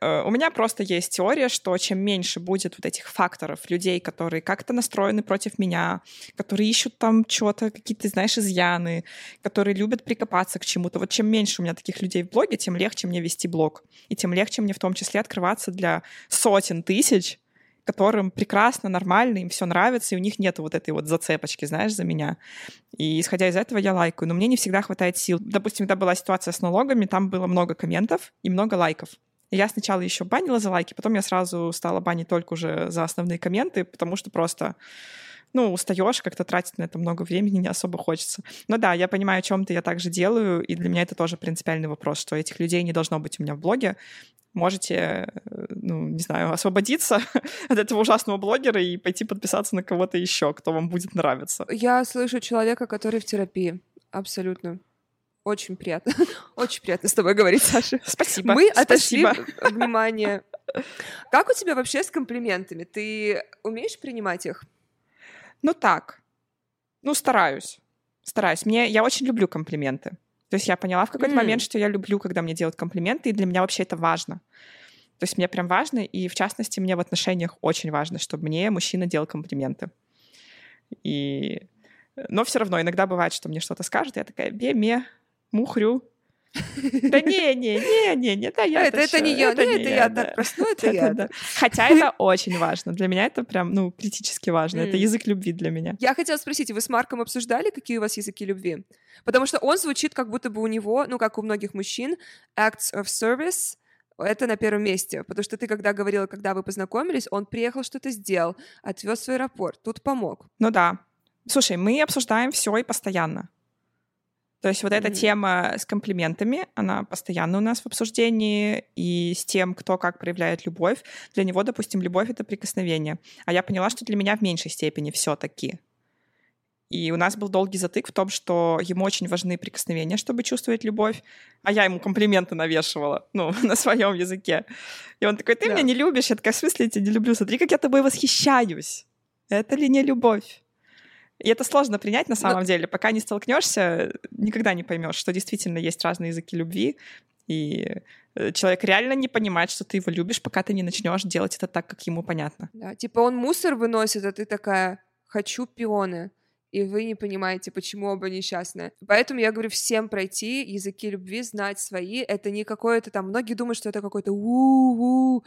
Э, у меня просто есть теория, что чем меньше будет вот этих факторов, людей, которые как-то настроены против меня, которые ищут там что-то, какие-то, знаешь, изъяны, которые любят прикопаться к чему-то. Вот чем меньше у меня таких людей в блоге, тем легче мне вести блог. И тем легче мне в том числе открываться для сотен тысяч которым прекрасно, нормально, им все нравится, и у них нет вот этой вот зацепочки, знаешь, за меня. И исходя из этого я лайкаю. Но мне не всегда хватает сил. Допустим, когда была ситуация с налогами, там было много комментов и много лайков. Я сначала еще банила за лайки, потом я сразу стала банить только уже за основные комменты, потому что просто ну, устаешь, как-то тратить на это много времени не особо хочется. Но да, я понимаю, о чем-то я также делаю, и для меня это тоже принципиальный вопрос, что этих людей не должно быть у меня в блоге. Можете, э, ну, не знаю, освободиться <laughs> от этого ужасного блогера и пойти подписаться на кого-то еще, кто вам будет нравиться. Я слышу человека, который в терапии. Абсолютно. Очень приятно. <laughs> Очень приятно с тобой говорить, Саша. Спасибо. Мы отошли <laughs> внимание. Как у тебя вообще с комплиментами? Ты умеешь принимать их? Ну так. Ну, стараюсь. Стараюсь. Мне, я очень люблю комплименты. То есть я поняла в какой-то mm. момент, что я люблю, когда мне делают комплименты, и для меня вообще это важно. То есть мне прям важно, и в частности мне в отношениях очень важно, чтобы мне мужчина делал комплименты. И... Но все равно иногда бывает, что мне что-то скажут, и я такая, бе-ме, мухрю, да не, не, не, не, не, да я. Это, это не я, это, не, это я так просто, это я. Хотя это очень важно. Для меня это прям, ну, критически важно. Это язык любви для меня. Я хотела спросить, вы с Марком обсуждали, какие у вас языки любви? Потому что он звучит, как будто бы у него, ну, как у многих мужчин, acts of service это на первом месте, потому что ты, когда говорила, когда вы познакомились, он приехал, что-то сделал, отвез в аэропорт, тут помог. Ну да. Слушай, мы обсуждаем все и постоянно. То есть вот mm-hmm. эта тема с комплиментами, она постоянно у нас в обсуждении, и с тем, кто как проявляет любовь. Для него, допустим, любовь — это прикосновение. А я поняла, что для меня в меньшей степени все таки И у нас был долгий затык в том, что ему очень важны прикосновения, чтобы чувствовать любовь, а я ему комплименты навешивала, ну, <laughs> на своем языке. И он такой, ты да. меня не любишь? Я такая, в смысле я тебя не люблю? Смотри, как я тобой восхищаюсь. Это ли не любовь? И это сложно принять на самом Но... деле. Пока не столкнешься, никогда не поймешь, что действительно есть разные языки любви. И э, человек реально не понимает, что ты его любишь, пока ты не начнешь делать это так, как ему понятно. Да, типа он мусор выносит, а ты такая «хочу пионы» и вы не понимаете, почему оба несчастны. Поэтому я говорю всем пройти языки любви, знать свои. Это не какое-то там... Многие думают, что это какой-то у-у.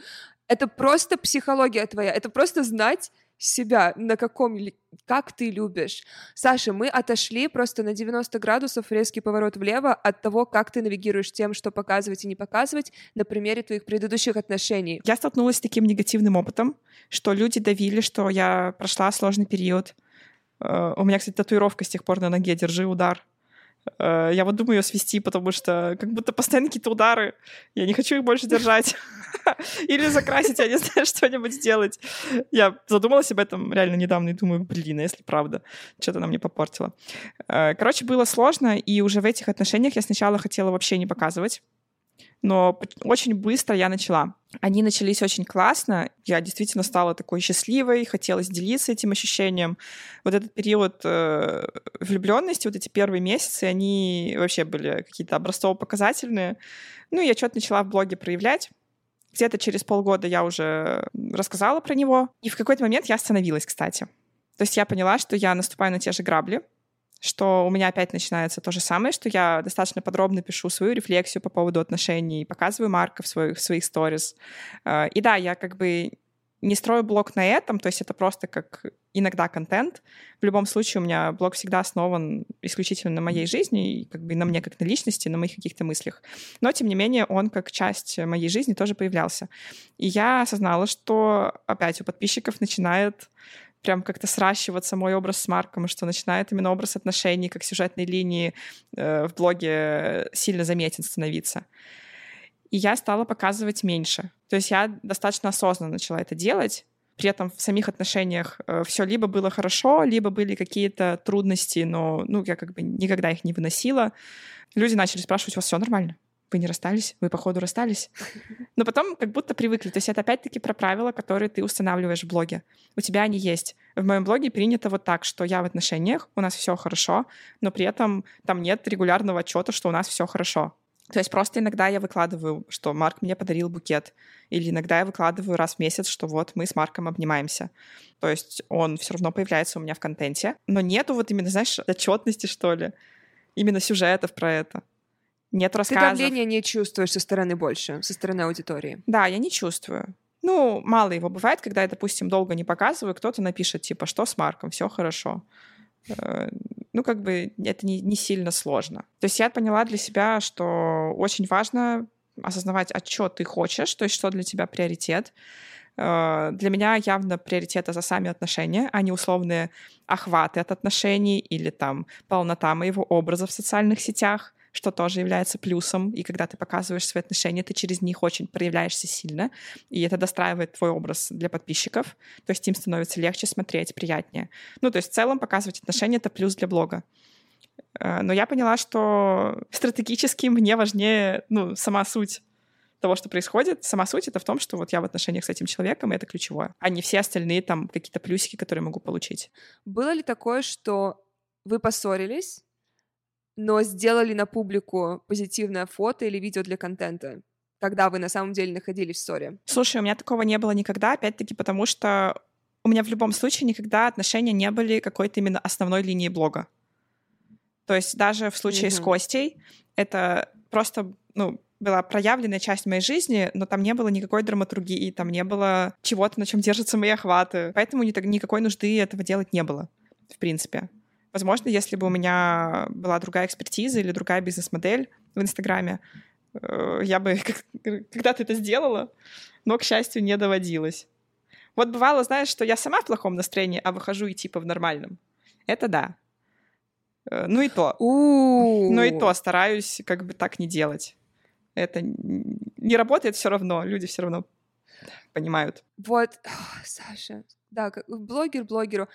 Это просто психология твоя. Это просто знать себя, на каком, как ты любишь. Саша, мы отошли просто на 90 градусов резкий поворот влево от того, как ты навигируешь тем, что показывать и не показывать на примере твоих предыдущих отношений. Я столкнулась с таким негативным опытом, что люди давили, что я прошла сложный период. Э, у меня, кстати, татуировка с тех пор на ноге «Держи удар». Э, я вот думаю ее свести, потому что как будто постоянно какие-то удары. Я не хочу их больше держать. <laughs> Или закрасить, я не знаю, <laughs> что-нибудь сделать. Я задумалась об этом реально недавно и думаю, блин, а если правда, что-то она мне попортила. Э, короче, было сложно, и уже в этих отношениях я сначала хотела вообще не показывать но очень быстро я начала. Они начались очень классно, я действительно стала такой счастливой, хотелось делиться этим ощущением. Вот этот период э, влюбленности, вот эти первые месяцы, они вообще были какие-то образцово-показательные. Ну, я что-то начала в блоге проявлять. Где-то через полгода я уже рассказала про него. И в какой-то момент я остановилась, кстати. То есть я поняла, что я наступаю на те же грабли, что у меня опять начинается то же самое, что я достаточно подробно пишу свою рефлексию по поводу отношений, показываю Марка в своих, в своих сторис. Э, и да, я как бы не строю блог на этом, то есть это просто как иногда контент. В любом случае у меня блог всегда основан исключительно на моей жизни, и как бы на мне как на личности, на моих каких-то мыслях. Но, тем не менее, он как часть моей жизни тоже появлялся. И я осознала, что опять у подписчиков начинает прям как-то сращиваться мой образ с Марком, что начинает именно образ отношений как сюжетной линии э, в блоге сильно заметен становиться. И я стала показывать меньше. То есть я достаточно осознанно начала это делать. При этом в самих отношениях э, все либо было хорошо, либо были какие-то трудности, но ну, я как бы никогда их не выносила. Люди начали спрашивать, у вас все нормально? Вы не расстались, вы, походу, расстались. Но потом как будто привыкли. То есть это опять-таки про правила, которые ты устанавливаешь в блоге. У тебя они есть. В моем блоге принято вот так, что я в отношениях, у нас все хорошо, но при этом там нет регулярного отчета, что у нас все хорошо. То есть просто иногда я выкладываю, что Марк мне подарил букет, или иногда я выкладываю раз в месяц, что вот мы с Марком обнимаемся. То есть он все равно появляется у меня в контенте, но нету вот именно, знаешь, отчетности, что ли, именно сюжетов про это нет рассказов. Ты давления не чувствуешь со стороны больше, со стороны аудитории? Да, я не чувствую. Ну, мало его бывает, когда я, допустим, долго не показываю, кто-то напишет, типа, что с Марком, все хорошо. Э, ну, как бы это не, не сильно сложно. То есть я поняла для себя, что очень важно осознавать, а что ты хочешь, то есть что для тебя приоритет. Э, для меня явно приоритет это сами отношения, а не условные охваты от отношений или там полнота моего образа в социальных сетях что тоже является плюсом. И когда ты показываешь свои отношения, ты через них очень проявляешься сильно, и это достраивает твой образ для подписчиков. То есть им становится легче смотреть, приятнее. Ну, то есть в целом показывать отношения — это плюс для блога. Э, но я поняла, что стратегически мне важнее ну, сама суть того, что происходит. Сама суть — это в том, что вот я в отношениях с этим человеком, и это ключевое, а не все остальные там какие-то плюсики, которые могу получить. Было ли такое, что вы поссорились, но сделали на публику позитивное фото или видео для контента, когда вы на самом деле находились в ссоре? Слушай, у меня такого не было никогда, опять-таки, потому что у меня в любом случае никогда отношения не были какой-то именно основной линией блога. То есть даже в случае mm-hmm. с Костей это просто, ну, была проявленная часть моей жизни, но там не было никакой драматургии, там не было чего-то, на чем держатся мои охваты. Поэтому никакой нужды этого делать не было, в принципе. Возможно, если бы у меня была другая экспертиза или другая бизнес-модель в Инстаграме, э, я бы <laughs> когда-то это сделала, но, к счастью, не доводилось. Вот бывало, знаешь, что я сама в плохом настроении, а выхожу и типа в нормальном. Это да. Э, ну и то. Ну и то стараюсь как бы так не делать. Это не работает все равно, люди все равно понимают. Вот, <sighs> Саша, да, блогер блогеру.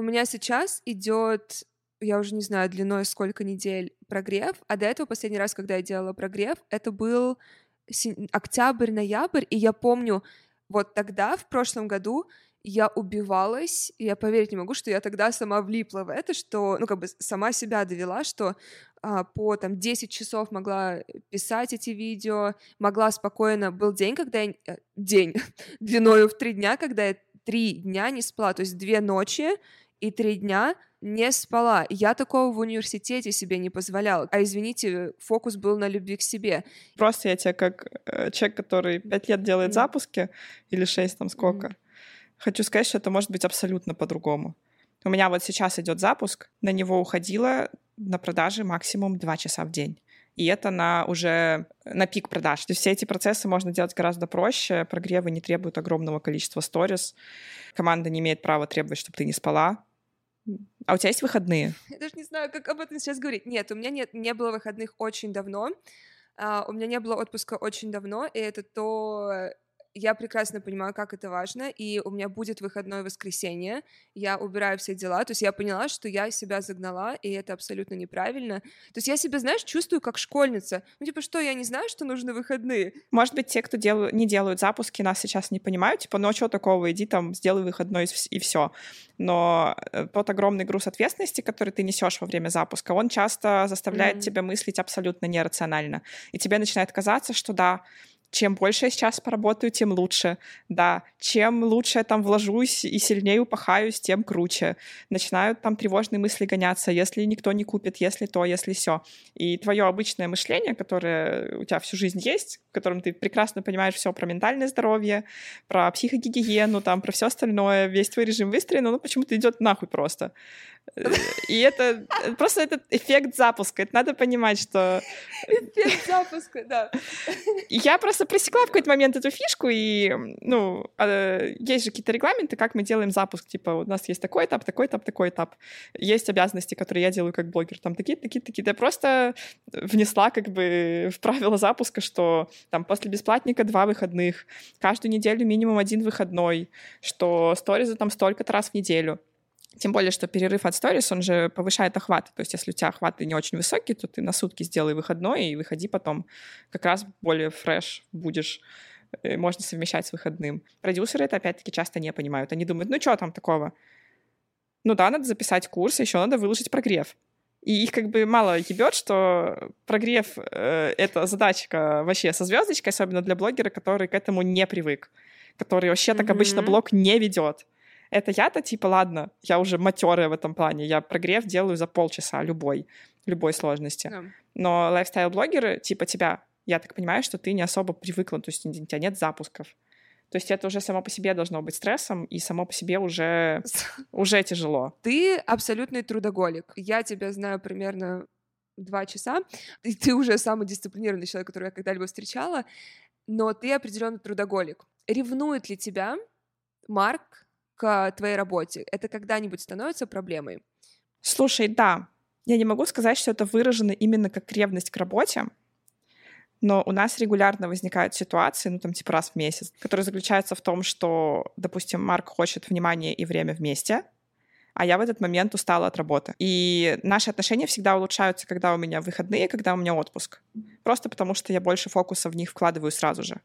У меня сейчас идет, я уже не знаю, длиной сколько недель прогрев, а до этого последний раз, когда я делала прогрев, это был октябрь-ноябрь, и я помню, вот тогда, в прошлом году, я убивалась, и я поверить не могу, что я тогда сама влипла в это, что, ну, как бы сама себя довела, что а, по, там, 10 часов могла писать эти видео, могла спокойно... Был день, когда я... Э, день <laughs> длиною в три дня, когда я три дня не спала, то есть две ночи и три дня не спала. Я такого в университете себе не позволяла. А извините, фокус был на любви к себе. Просто я тебе как э, человек, который пять лет делает mm. запуски, или шесть там сколько, mm. хочу сказать, что это может быть абсолютно по-другому. У меня вот сейчас идет запуск, на него уходило на продажи максимум два часа в день. И это на уже на пик продаж. То есть все эти процессы можно делать гораздо проще. Прогревы не требуют огромного количества сторис. Команда не имеет права требовать, чтобы ты не спала. А у тебя есть выходные? Я даже не знаю, как об этом сейчас говорить. Нет, у меня нет, не было выходных очень давно. Uh, у меня не было отпуска очень давно, и это то, я прекрасно понимаю, как это важно, и у меня будет выходное воскресенье, я убираю все дела, то есть я поняла, что я себя загнала, и это абсолютно неправильно. То есть я себя, знаешь, чувствую как школьница. Ну, типа, что, я не знаю, что нужны выходные? Может быть, те, кто дел... не делают запуски, нас сейчас не понимают, типа, ну, а что такого, иди там, сделай выходной и все. Но э, тот огромный груз ответственности, который ты несешь во время запуска, он часто заставляет mm-hmm. тебя мыслить абсолютно нерационально. И тебе начинает казаться, что да, чем больше я сейчас поработаю, тем лучше. Да, чем лучше я там вложусь и сильнее упахаюсь, тем круче. Начинают там тревожные мысли гоняться, если никто не купит, если то, если все. И твое обычное мышление, которое у тебя всю жизнь есть, в котором ты прекрасно понимаешь все про ментальное здоровье, про психогигиену, там, про все остальное, весь твой режим выстроен, но почему-то идет нахуй просто. И это просто этот эффект запуска. Это надо понимать, что... Эффект запуска, да. Я просто просекла в какой-то момент эту фишку, и, ну, а, есть же какие-то регламенты, как мы делаем запуск. Типа, у нас есть такой этап, такой этап, такой этап. Есть обязанности, которые я делаю как блогер. Там такие, такие, такие. Я просто внесла как бы в правила запуска, что там после бесплатника два выходных, каждую неделю минимум один выходной, что сторизы там столько-то раз в неделю. Тем более, что перерыв от сторис, он же повышает охват. То есть если у тебя охваты не очень высокие, то ты на сутки сделай выходной и выходи потом. Как раз более фреш будешь э, можно совмещать с выходным. Продюсеры это опять-таки часто не понимают. Они думают, ну что там такого? Ну да, надо записать курс, еще надо выложить прогрев. И их как бы мало ебет, что прогрев э, — это задачка вообще со звездочкой, особенно для блогера, который к этому не привык, который вообще mm-hmm. так обычно блог не ведет. Это я-то типа, ладно, я уже матерая в этом плане, я прогрев делаю за полчаса любой, любой сложности. Yeah. Но лайфстайл-блогеры типа тебя, я так понимаю, что ты не особо привыкла, то есть у тебя нет запусков. То есть это уже само по себе должно быть стрессом, и само по себе уже, <laughs> уже тяжело. Ты абсолютный трудоголик. Я тебя знаю примерно два часа, и ты уже самый дисциплинированный человек, которого я когда-либо встречала, но ты определенно трудоголик. Ревнует ли тебя Марк к твоей работе? Это когда-нибудь становится проблемой? Слушай, да. Я не могу сказать, что это выражено именно как ревность к работе, но у нас регулярно возникают ситуации, ну там типа раз в месяц, которые заключаются в том, что, допустим, Марк хочет внимания и время вместе, а я в этот момент устала от работы. И наши отношения всегда улучшаются, когда у меня выходные, когда у меня отпуск. Просто потому что я больше фокуса в них вкладываю сразу же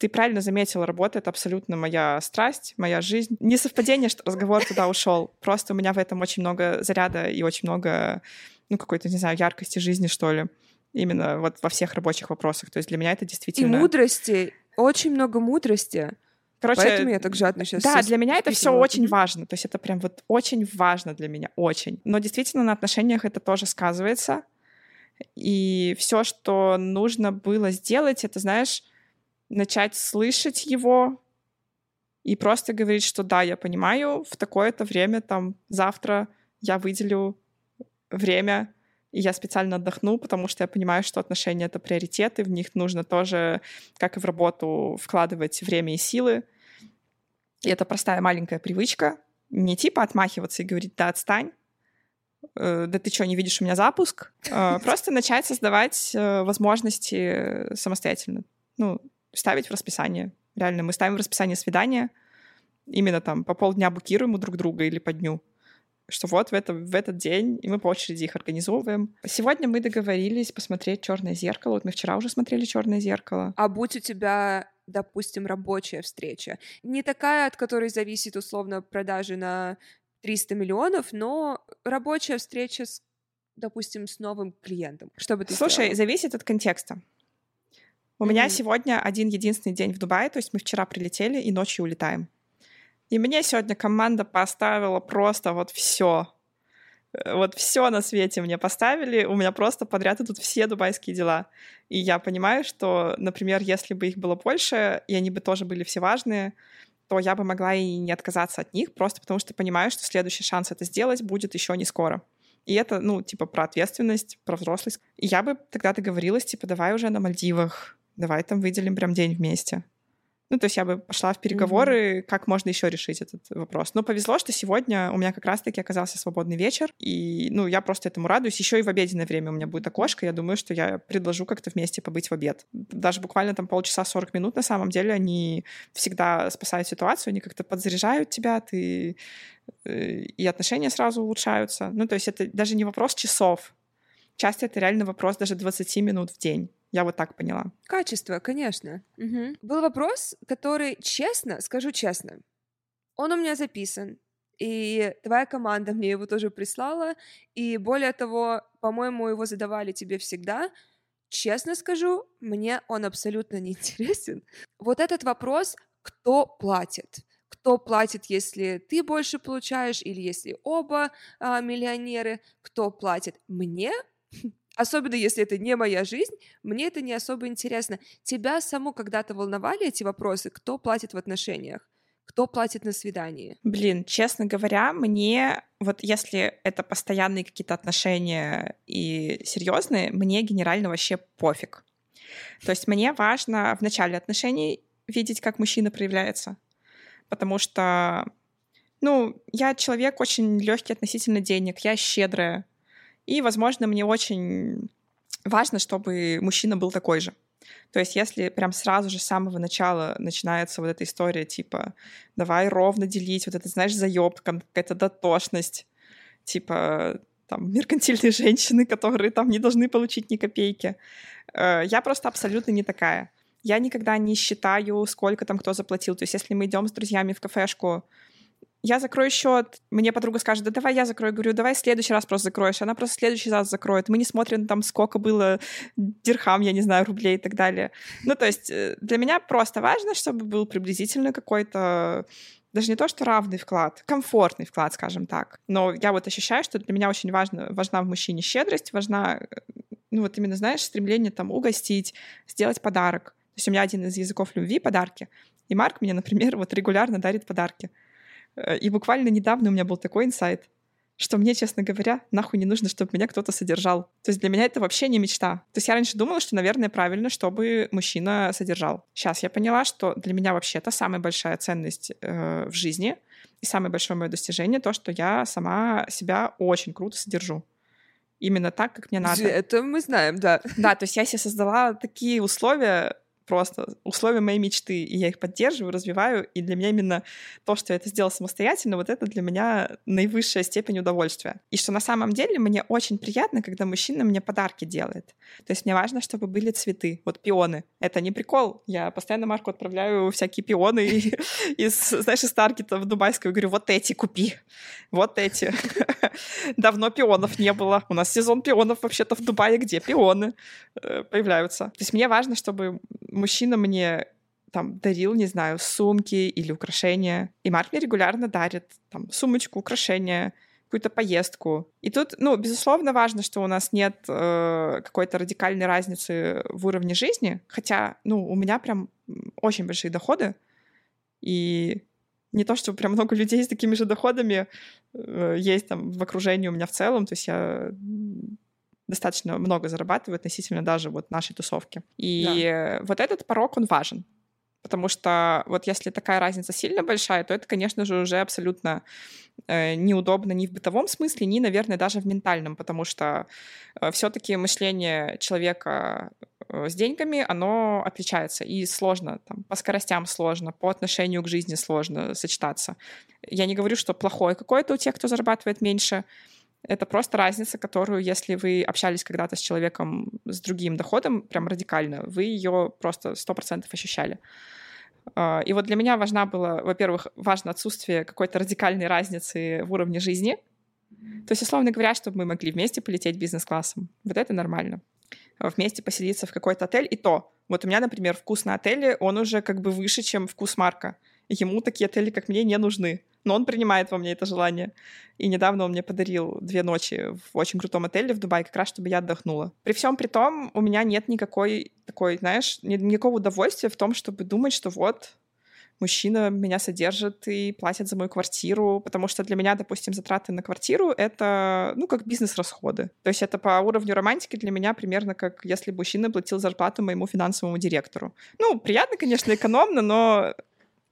ты правильно заметила, работа — это абсолютно моя страсть, моя жизнь. Не совпадение, что разговор туда ушел. Просто у меня в этом очень много заряда и очень много, ну, какой-то, не знаю, яркости жизни, что ли. Именно вот во всех рабочих вопросах. То есть для меня это действительно... И мудрости, очень много мудрости. Короче, Поэтому я так жадно сейчас. Да, для меня это все очень важно. То есть это прям вот очень важно для меня, очень. Но действительно на отношениях это тоже сказывается. И все, что нужно было сделать, это, знаешь, начать слышать его и просто говорить, что да, я понимаю, в такое-то время, там, завтра я выделю время, и я специально отдохну, потому что я понимаю, что отношения — это приоритеты, в них нужно тоже, как и в работу, вкладывать время и силы. И это простая маленькая привычка. Не типа отмахиваться и говорить «да, отстань», э, да ты что, не видишь у меня запуск? Э, просто начать создавать э, возможности самостоятельно. Ну, ставить в расписание. Реально, мы ставим в расписание свидания, именно там по полдня букируем у друг друга или по дню что вот в, это, в этот день, и мы по очереди их организовываем. Сегодня мы договорились посмотреть черное зеркало. Вот мы вчера уже смотрели черное зеркало. А будь у тебя, допустим, рабочая встреча, не такая, от которой зависит условно продажи на 300 миллионов, но рабочая встреча с допустим, с новым клиентом? Что бы ты Слушай, сделала? зависит от контекста. У mm-hmm. меня сегодня один единственный день в Дубае, то есть мы вчера прилетели и ночью улетаем. И мне сегодня команда поставила просто вот все. Э, вот все на свете мне поставили, у меня просто подряд идут все дубайские дела. И я понимаю, что, например, если бы их было больше, и они бы тоже были все важные, то я бы могла и не отказаться от них, просто потому что понимаю, что следующий шанс это сделать будет еще не скоро. И это, ну, типа, про ответственность, про взрослость. И я бы тогда договорилась, типа, давай уже на Мальдивах, давай там выделим прям день вместе. Ну, то есть я бы пошла в переговоры, mm-hmm. как можно еще решить этот вопрос. Но повезло, что сегодня у меня как раз-таки оказался свободный вечер, и, ну, я просто этому радуюсь. Еще и в обеденное время у меня будет окошко, я думаю, что я предложу как-то вместе побыть в обед. Даже буквально там полчаса 40 минут, на самом деле, они всегда спасают ситуацию, они как-то подзаряжают тебя, ты э, и отношения сразу улучшаются. Ну, то есть это даже не вопрос часов. Часто это реально вопрос даже 20 минут в день. Я вот так поняла. Качество, конечно. Угу. Был вопрос, который, честно, скажу честно, он у меня записан, и твоя команда <laughs> мне его тоже прислала, и более того, по-моему, его задавали тебе всегда. честно скажу, мне он абсолютно не <laughs> интересен. Вот этот вопрос, кто платит? Кто платит, если ты больше получаешь, или если оба а, миллионеры? Кто платит? Мне <laughs> Особенно если это не моя жизнь, мне это не особо интересно. Тебя саму когда-то волновали эти вопросы? Кто платит в отношениях? Кто платит на свидании? Блин, честно говоря, мне вот если это постоянные какие-то отношения и серьезные, мне генерально вообще пофиг. То есть мне важно в начале отношений видеть, как мужчина проявляется. Потому что, ну, я человек очень легкий относительно денег, я щедрая. И, возможно, мне очень важно, чтобы мужчина был такой же. То есть если прям сразу же с самого начала начинается вот эта история, типа, давай ровно делить, вот это, знаешь, заёбка, какая-то дотошность, типа, там, меркантильные <laughs> женщины, которые там не должны получить ни копейки. Э, я просто абсолютно не такая. Я никогда не считаю, сколько там кто заплатил. То есть если мы идем с друзьями в кафешку, я закрою счет, мне подруга скажет, да давай я закрою, говорю, давай в следующий раз просто закроешь, она просто в следующий раз закроет, мы не смотрим там, сколько было дирхам, я не знаю, рублей и так далее. Ну, то есть э, для меня просто важно, чтобы был приблизительно какой-то даже не то, что равный вклад, комфортный вклад, скажем так. Но я вот ощущаю, что для меня очень важно, важна в мужчине щедрость, важна, э, ну вот именно, знаешь, стремление там угостить, сделать подарок. То есть у меня один из языков любви — подарки. И Марк мне, например, <laughs> вот регулярно дарит подарки. Э, и буквально недавно у меня был такой инсайт, что мне, честно говоря, нахуй не нужно, чтобы меня кто-то содержал. То есть для меня это вообще не мечта. То есть я раньше думала, что, наверное, правильно, чтобы мужчина содержал. Сейчас я поняла, что для меня вообще это самая большая ценность э, в жизни и самое большое мое достижение то, что я сама себя очень круто содержу именно так, как мне надо. Это мы знаем, да. Да, то есть я себе создала такие условия, просто условия моей мечты, и я их поддерживаю, развиваю, и для меня именно то, что я это сделала самостоятельно, вот это для меня наивысшая степень удовольствия. И что на самом деле мне очень приятно, когда мужчина мне подарки делает. То есть мне важно, чтобы были цветы, вот пионы. Это не прикол, я постоянно Марку отправляю всякие пионы <laughs> из, знаешь, из Таргета в Дубайскую, говорю, вот эти купи, вот эти. <laughs> Давно пионов не было. У нас сезон пионов вообще-то в Дубае, где пионы э, появляются. То есть мне важно, чтобы мужчина мне там дарил, не знаю, сумки или украшения. И Марк мне регулярно дарит там сумочку, украшения, какую-то поездку. И тут, ну, безусловно, важно, что у нас нет э, какой-то радикальной разницы в уровне жизни, хотя, ну, у меня прям очень большие доходы, и не то, что прям много людей с такими же доходами э, есть там в окружении у меня в целом, то есть я достаточно много зарабатываю относительно даже вот нашей тусовки. И да. вот этот порог, он важен. Потому что вот если такая разница сильно большая, то это, конечно же, уже абсолютно э, неудобно ни в бытовом смысле, ни, наверное, даже в ментальном, потому что э, все-таки мышление человека э, с деньгами, оно отличается, и сложно, там, по скоростям сложно, по отношению к жизни сложно сочетаться. Я не говорю, что плохое какое-то у тех, кто зарабатывает меньше, это просто разница, которую, если вы общались когда-то с человеком с другим доходом, прям радикально, вы ее просто сто процентов ощущали. А, и вот для меня важна была, во-первых, важно отсутствие какой-то радикальной разницы в уровне жизни. То есть, условно говоря, чтобы мы могли вместе полететь бизнес-классом. Вот это нормально. Вместе поселиться в какой-то отель. И то, вот у меня, например, вкус на отеле, он уже как бы выше, чем вкус Марка. Ему такие отели, как мне, не нужны но он принимает во мне это желание. И недавно он мне подарил две ночи в очень крутом отеле в Дубае, как раз чтобы я отдохнула. При всем при том, у меня нет никакой такой, знаешь, никакого удовольствия в том, чтобы думать, что вот мужчина меня содержит и платит за мою квартиру, потому что для меня, допустим, затраты на квартиру — это, ну, как бизнес-расходы. То есть это по уровню романтики для меня примерно как если бы мужчина платил зарплату моему финансовому директору. Ну, приятно, конечно, экономно, но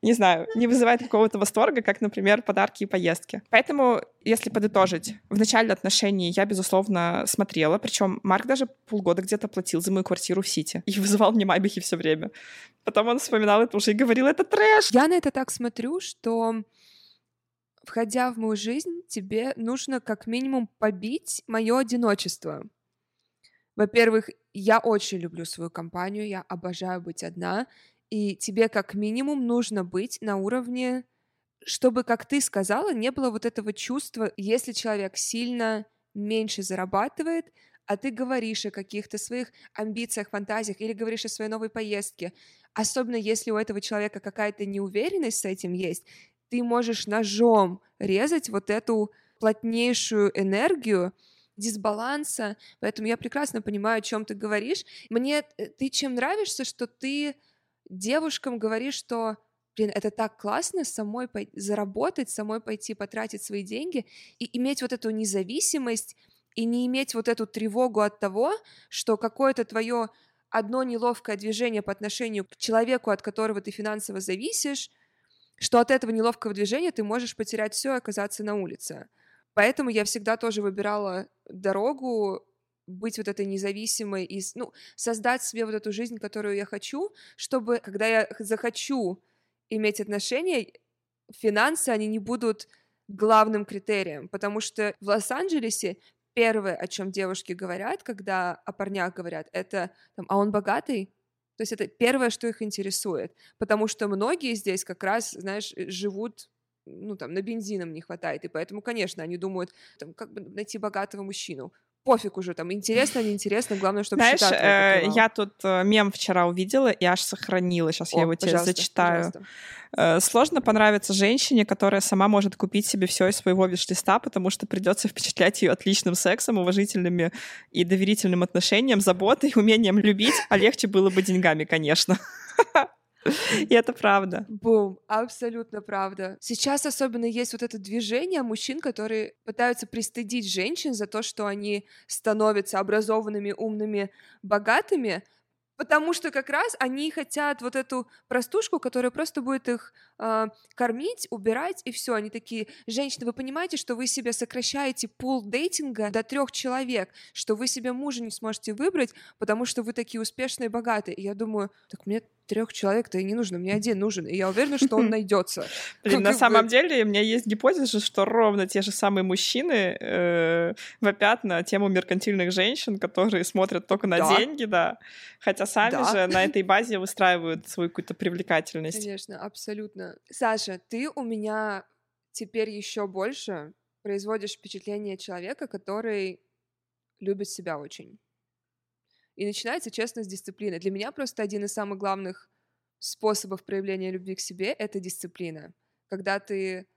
не знаю, не вызывает какого-то восторга, как, например, подарки и поездки. Поэтому, если подытожить, в начале отношений я, безусловно, смотрела, причем Марк даже полгода где-то платил за мою квартиру в Сити и вызывал мне майбахи все время. Потом он вспоминал это уже и говорил, это трэш! Я на это так смотрю, что входя в мою жизнь, тебе нужно как минимум побить мое одиночество. Во-первых, я очень люблю свою компанию, я обожаю быть одна, и тебе как минимум нужно быть на уровне, чтобы, как ты сказала, не было вот этого чувства, если человек сильно меньше зарабатывает, а ты говоришь о каких-то своих амбициях, фантазиях или говоришь о своей новой поездке, особенно если у этого человека какая-то неуверенность с этим есть, ты можешь ножом резать вот эту плотнейшую энергию дисбаланса, поэтому я прекрасно понимаю, о чем ты говоришь. Мне э, ты чем нравишься, что ты девушкам говоришь, что блин, это так классно самой пойти, заработать, самой пойти потратить свои деньги и иметь вот эту независимость и не иметь вот эту тревогу от того, что какое-то твое одно неловкое движение по отношению к человеку, от которого ты финансово зависишь, что от этого неловкого движения ты можешь потерять все и оказаться на улице. Поэтому я всегда тоже выбирала дорогу быть вот этой независимой и, ну, создать себе вот эту жизнь, которую я хочу, чтобы, когда я захочу иметь отношения, финансы, они не будут главным критерием, потому что в Лос-Анджелесе первое, о чем девушки говорят, когда о парнях говорят, это, там, а он богатый? То есть это первое, что их интересует, потому что многие здесь как раз, знаешь, живут ну, там, на бензином не хватает, и поэтому, конечно, они думают, там, как бы найти богатого мужчину пофиг уже, там, интересно, неинтересно, главное, чтобы Знаешь, э, я тут э, мем вчера увидела и аж сохранила, сейчас О, я его тебе зачитаю. Э, сложно понравиться женщине, которая сама может купить себе все из своего виш-листа, потому что придется впечатлять ее отличным сексом, уважительными и доверительным отношением, заботой, <laughs> умением любить, а легче было бы деньгами, конечно. <laughs> И это правда. Бум, абсолютно правда. Сейчас особенно есть вот это движение мужчин, которые пытаются пристыдить женщин за то, что они становятся образованными, умными, богатыми, потому что как раз они хотят вот эту простушку, которая просто будет их э, кормить, убирать и все. Они такие, женщины, вы понимаете, что вы себе сокращаете пул дейтинга до трех человек, что вы себе мужа не сможете выбрать, потому что вы такие успешные и богатые. И я думаю, так мне трех человек-то и не нужно, мне один нужен, и я уверена, что он <laughs> найдется. Блин, на самом деле у меня есть гипотеза, что ровно те же самые мужчины э, вопят на тему меркантильных женщин, которые смотрят только на деньги, да, хотя сами же на этой <laughs> базе выстраивают свою какую-то привлекательность. Конечно, абсолютно. Саша, ты у меня теперь еще больше производишь впечатление человека, который любит себя очень. И начинается, честно, с дисциплины. Для меня просто один из самых главных способов проявления любви к себе — это дисциплина. Когда ты,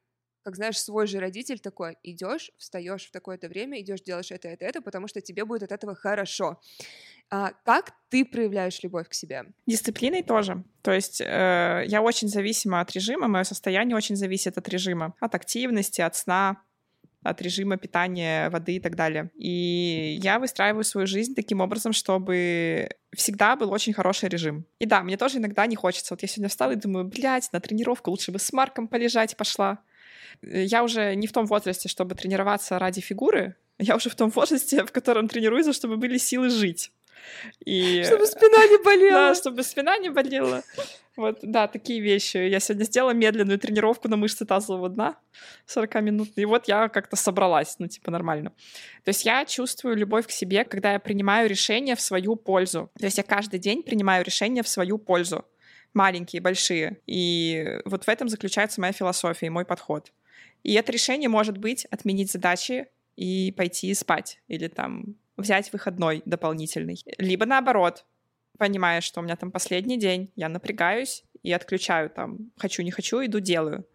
как знаешь, свой же родитель такой, идешь, встаешь в такое-то время, идешь, делаешь это, это, это, потому что тебе будет от этого хорошо. А как ты проявляешь любовь к себе? Дисциплиной тоже. То есть э, я очень зависима от режима, мое состояние очень зависит от режима, от активности, от сна, от режима питания, воды и так далее. И я выстраиваю свою жизнь таким образом, чтобы всегда был очень хороший режим. И да, мне тоже иногда не хочется. Вот я сегодня встала и думаю, блядь, на тренировку лучше бы с Марком полежать пошла. Я уже не в том возрасте, чтобы тренироваться ради фигуры, я уже в том возрасте, <laughs> в котором тренируюсь, чтобы были силы жить. И... Чтобы спина не болела. Да, чтобы спина не болела. Вот, да, такие вещи. Я сегодня сделала медленную тренировку на мышцы тазового дна, 40 минут, и вот я как-то собралась, ну, типа, нормально. То есть я чувствую любовь к себе, когда я принимаю решения в свою пользу. То есть я каждый день принимаю решения в свою пользу. Маленькие, большие. И вот в этом заключается моя философия и мой подход. И это решение может быть отменить задачи и пойти спать или там взять выходной дополнительный. Либо наоборот, понимая, что у меня там последний день, я напрягаюсь и отключаю там «хочу, не хочу», иду делаю,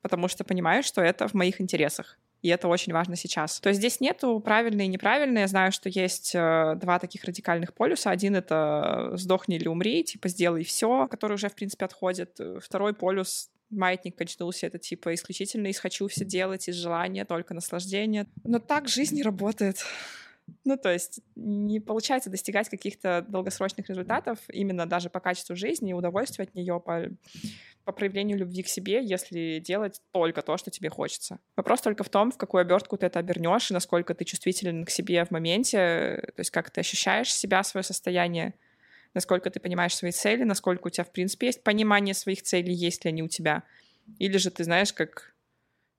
потому что понимаю, что это в моих интересах. И это очень важно сейчас. То есть здесь нету правильно и неправильно. Я знаю, что есть э, два таких радикальных полюса. Один — это «сдохни или умри», типа «сделай все», который уже, в принципе, отходит. Второй полюс маятник качнулся, это типа исключительно из «хочу все делать», из желания, только наслаждения. Но так жизнь не работает. Ну, то есть не получается достигать каких-то долгосрочных результатов именно даже по качеству жизни и удовольствию от нее, по, по проявлению любви к себе, если делать только то, что тебе хочется. Вопрос только в том, в какую обертку ты это обернешь и насколько ты чувствителен к себе в моменте, то есть как ты ощущаешь себя, свое состояние, насколько ты понимаешь свои цели, насколько у тебя, в принципе, есть понимание своих целей, есть ли они у тебя. Или же ты знаешь, как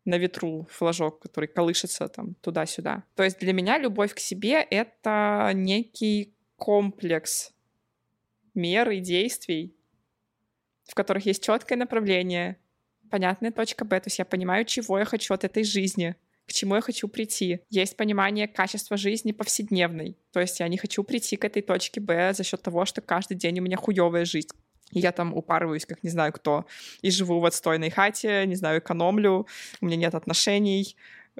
на ветру флажок, который колышется там туда-сюда. То есть для меня любовь к себе — это некий комплекс мер и действий, в которых есть четкое направление, понятная точка Б. То есть я понимаю, чего я хочу от этой жизни, к чему я хочу прийти. Есть понимание качества жизни повседневной. То есть я не хочу прийти к этой точке Б за счет того, что каждый день у меня хуевая жизнь. И я там упарываюсь, как не знаю кто, и живу в отстойной хате, не знаю, экономлю, у меня нет отношений,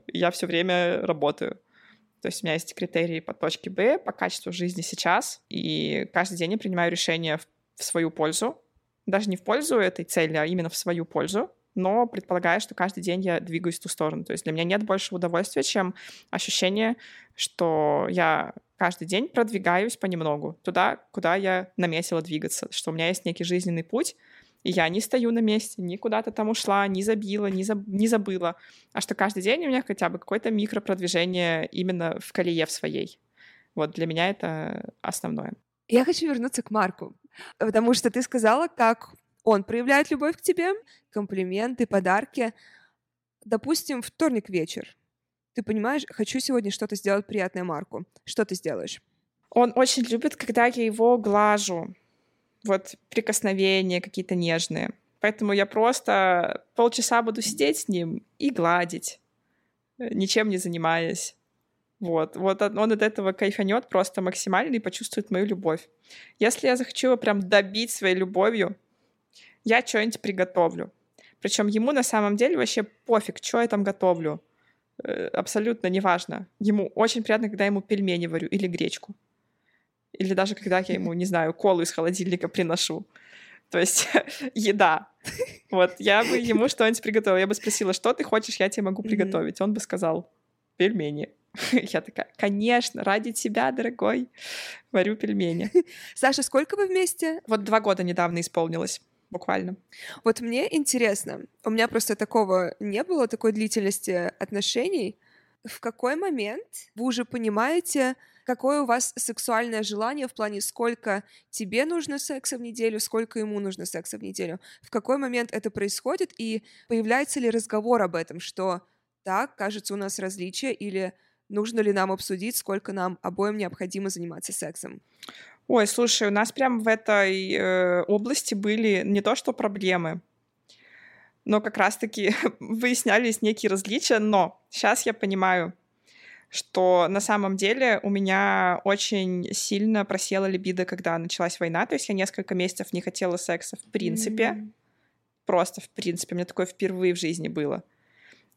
я все время работаю. То есть у меня есть критерии по точке Б, по качеству жизни сейчас, и каждый день я принимаю решения в свою пользу, даже не в пользу этой цели, а именно в свою пользу, но предполагая, что каждый день я двигаюсь в ту сторону. То есть для меня нет больше удовольствия, чем ощущение, что я каждый день продвигаюсь понемногу туда, куда я наметила двигаться, что у меня есть некий жизненный путь, и я не стою на месте, ни куда-то там ушла, не забила, не, заб... не забыла, а что каждый день у меня хотя бы какое-то микропродвижение именно в колее в своей. Вот для меня это основное. Я хочу вернуться к Марку, потому что ты сказала, как он проявляет любовь к тебе, комплименты, подарки. Допустим, вторник вечер. Ты понимаешь, хочу сегодня что-то сделать приятное Марку. Что ты сделаешь? Он очень любит, когда я его глажу. Вот прикосновения какие-то нежные. Поэтому я просто полчаса буду сидеть с ним и гладить, ничем не занимаясь. Вот, вот он от этого кайфанет просто максимально и почувствует мою любовь. Если я захочу его прям добить своей любовью, я что-нибудь приготовлю. Причем ему на самом деле вообще пофиг, что я там готовлю. Э, абсолютно неважно. Ему очень приятно, когда я ему пельмени варю или гречку. Или даже когда я ему, не знаю, колу из холодильника приношу. То есть <laughs> еда. Вот, я бы ему что-нибудь приготовила. Я бы спросила, что ты хочешь, я тебе могу приготовить. Он бы сказал, пельмени. <laughs> Я такая, конечно, ради тебя, дорогой, варю пельмени. <laughs> Саша, сколько вы вместе? Вот два года недавно исполнилось буквально. Вот мне интересно, у меня просто такого не было, такой длительности отношений. В какой момент вы уже понимаете, какое у вас сексуальное желание в плане, сколько тебе нужно секса в неделю, сколько ему нужно секса в неделю? В какой момент это происходит и появляется ли разговор об этом, что так, кажется, у нас различия или нужно ли нам обсудить, сколько нам обоим необходимо заниматься сексом? Ой, слушай, у нас прям в этой э, области были не то что проблемы, но как раз-таки <laughs> выяснялись некие различия, но сейчас я понимаю, что на самом деле у меня очень сильно просела либидо, когда началась война, то есть я несколько месяцев не хотела секса в принципе, mm-hmm. просто в принципе, у меня такое впервые в жизни было.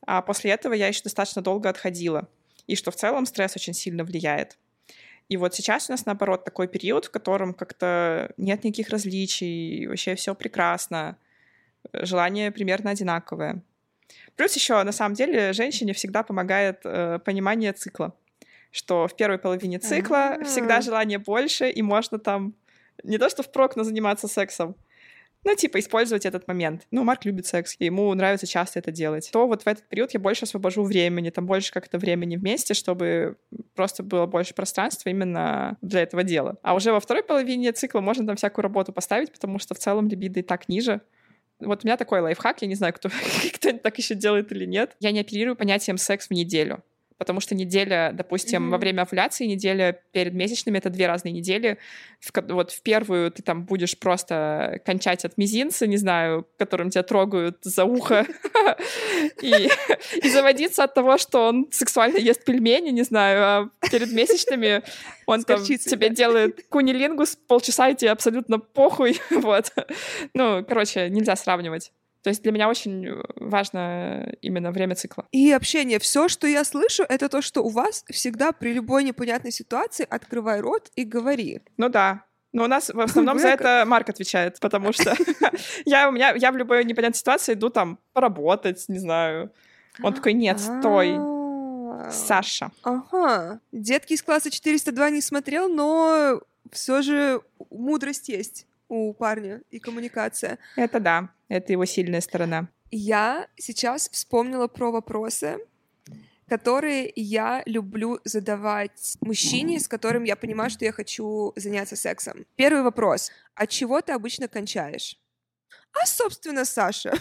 А после этого я еще достаточно долго отходила, и что в целом стресс очень сильно влияет. И вот сейчас у нас, наоборот, такой период, в котором как-то нет никаких различий, вообще все прекрасно, желание примерно одинаковое. Плюс еще, на самом деле, женщине всегда помогает э, понимание цикла, что в первой половине цикла А-а-а. всегда желание больше, и можно там не то что впрок, но заниматься сексом, ну, типа, использовать этот момент. Ну, Марк любит секс, и ему нравится часто это делать. То вот в этот период я больше освобожу времени, там больше как-то времени вместе, чтобы просто было больше пространства именно для этого дела. А уже во второй половине цикла можно там всякую работу поставить, потому что в целом либидо и так ниже. Вот у меня такой лайфхак, я не знаю, кто, <laughs> кто так еще делает или нет. Я не оперирую понятием секс в неделю потому что неделя, допустим, mm-hmm. во время овуляции, неделя перед месячными — это две разные недели. В, вот в первую ты там будешь просто кончать от мизинца, не знаю, которым тебя трогают за ухо, <laughs> и, заводиться от того, что он сексуально ест пельмени, не знаю, а перед месячными он там тебе делает кунилингус полчаса, и тебе абсолютно похуй, <laughs> вот. Ну, короче, нельзя сравнивать. То есть для меня очень э, важно именно время цикла. И общение. Все, что я слышу, это то, что у вас всегда при любой непонятной ситуации открывай рот и говори. Ну да, но у нас в основном за это Марк отвечает, потому что <laughs> я, у меня, я в любой непонятной ситуации иду там поработать, не знаю. Он такой, нет, стой. А. Саша. Ага. Детки из класса 402 не смотрел, но все же мудрость есть у парня и коммуникация. Это да, это его сильная сторона. Я сейчас вспомнила про вопросы, которые я люблю задавать мужчине, с которым я понимаю, что я хочу заняться сексом. Первый вопрос. От чего ты обычно кончаешь? А, собственно, Саша,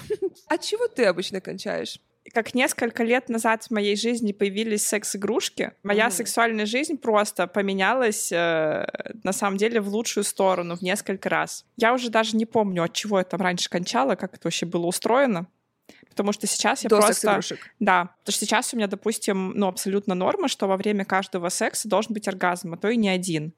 от <laughs> чего ты обычно кончаешь? Как несколько лет назад в моей жизни появились секс-игрушки, моя mm-hmm. сексуальная жизнь просто поменялась э, на самом деле в лучшую сторону в несколько раз. Я уже даже не помню, от чего я там раньше кончала, как это вообще было устроено. Потому что сейчас я До просто... Да, потому что сейчас у меня, допустим, ну, абсолютно норма, что во время каждого секса должен быть оргазм, а то и не один.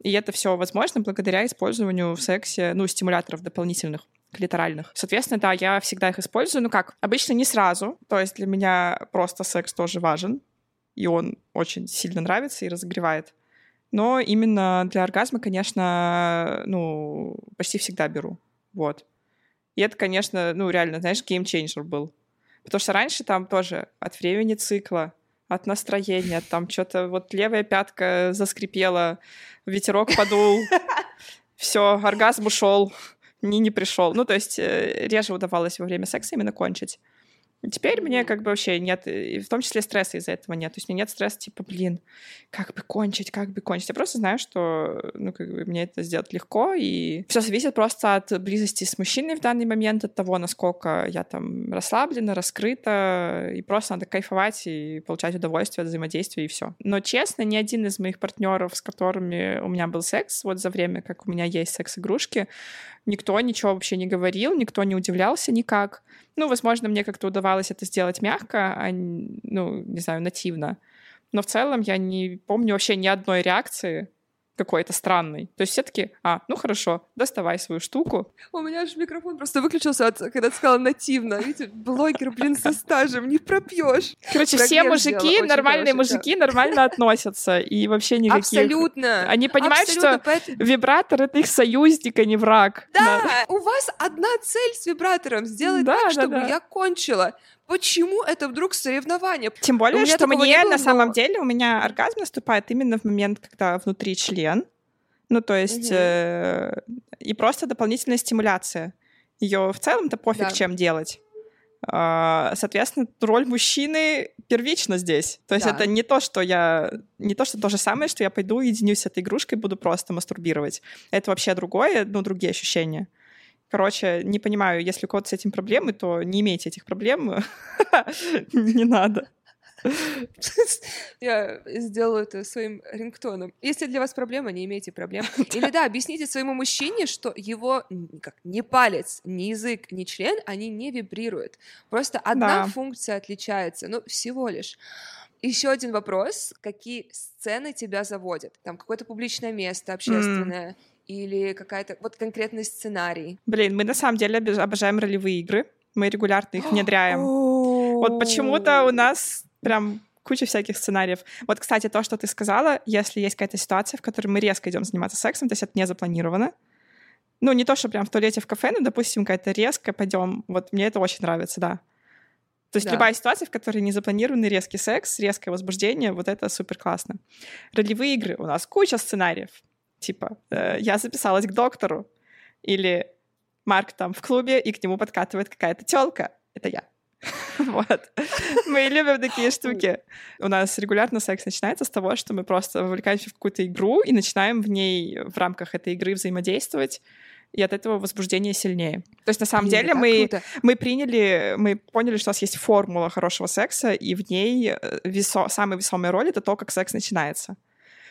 И это все возможно благодаря использованию в сексе, ну, стимуляторов дополнительных клиторальных. Соответственно, да, я всегда их использую. Ну как, обычно не сразу. То есть для меня просто секс тоже важен. И он очень сильно нравится и разогревает. Но именно для оргазма, конечно, ну, почти всегда беру. Вот. И это, конечно, ну, реально, знаешь, геймчейнджер был. Потому что раньше там тоже от времени цикла, от настроения, там что-то вот левая пятка заскрипела, ветерок подул, <laughs> все, оргазм ушел, не, не пришел. Ну, то есть э, реже удавалось во время секса именно кончить. Теперь мне как бы вообще нет, и в том числе стресса из-за этого нет. То есть у меня нет стресса типа, блин, как бы кончить, как бы кончить. Я просто знаю, что ну, как бы мне это сделать легко, и все зависит просто от близости с мужчиной в данный момент, от того, насколько я там расслаблена, раскрыта, и просто надо кайфовать и получать удовольствие от взаимодействия, и все. Но честно, ни один из моих партнеров, с которыми у меня был секс, вот за время, как у меня есть секс-игрушки, никто ничего вообще не говорил, никто не удивлялся никак. Ну, возможно, мне как-то удавалось это сделать мягко, а, ну, не знаю, нативно. Но в целом я не помню вообще ни одной реакции какой-то странный. То есть все таки а, ну хорошо, доставай свою штуку. У меня же микрофон просто выключился, от, когда ты сказала нативно. Видите, блогер, блин, со стажем, не пропьешь. Короче, все мужики, нормальные мужики, нормально относятся. И вообще никаких... Абсолютно. Они понимают, что вибратор — это их союзник, а не враг. Да, у вас одна цель с вибратором — сделать так, чтобы я кончила. Почему это вдруг соревнование? Тем более, что мне было, на самом деле у меня оргазм наступает именно в момент, когда внутри член. Ну, то есть, угу. э, и просто дополнительная стимуляция. Ее в целом-то пофиг, да. чем делать. Uh, соответственно, роль мужчины первична здесь. То есть да. это не то, что я... Не то, что то же самое, что я пойду, единюсь с этой игрушкой, буду просто мастурбировать. Это вообще другое, ну, другие ощущения. Короче, не понимаю, если у кого-то с этим проблемы, то не имейте этих проблем. <laughs> Не надо. Я сделаю это своим рингтоном. Если для вас проблема, не имейте проблем. <laughs> Или да, объясните своему мужчине, что его как, ни палец, ни язык, ни член, они не вибрируют. Просто одна да. функция отличается, ну, всего лишь. Еще один вопрос. Какие сцены тебя заводят? Там какое-то публичное место, общественное, mm или какая-то вот конкретный сценарий? Блин, мы на самом деле обожаем ролевые игры. Мы регулярно их внедряем. Вот почему-то у нас прям куча всяких сценариев. Вот, кстати, то, что ты сказала, если есть какая-то ситуация, в которой мы резко идем заниматься сексом, то есть это не запланировано. Ну, не то, что прям в туалете в кафе, но, допустим, какая-то резко пойдем. Вот мне это очень нравится, да. То есть да. любая ситуация, в которой не запланированный резкий секс, резкое возбуждение, вот это супер классно. Ролевые игры. У нас куча сценариев. Типа, э, я записалась к доктору. Или Марк там в клубе, и к нему подкатывает какая-то телка. Это я. <laughs> Вот. Мы любим такие штуки. У нас регулярно секс начинается с того, что мы просто вовлекаемся в какую-то игру и начинаем в ней в рамках этой игры взаимодействовать и от этого возбуждение сильнее. То есть на самом Блин, деле мы, мы приняли, мы поняли, что у нас есть формула хорошего секса, и в ней э, весо, самая весомая роль — это то, как секс начинается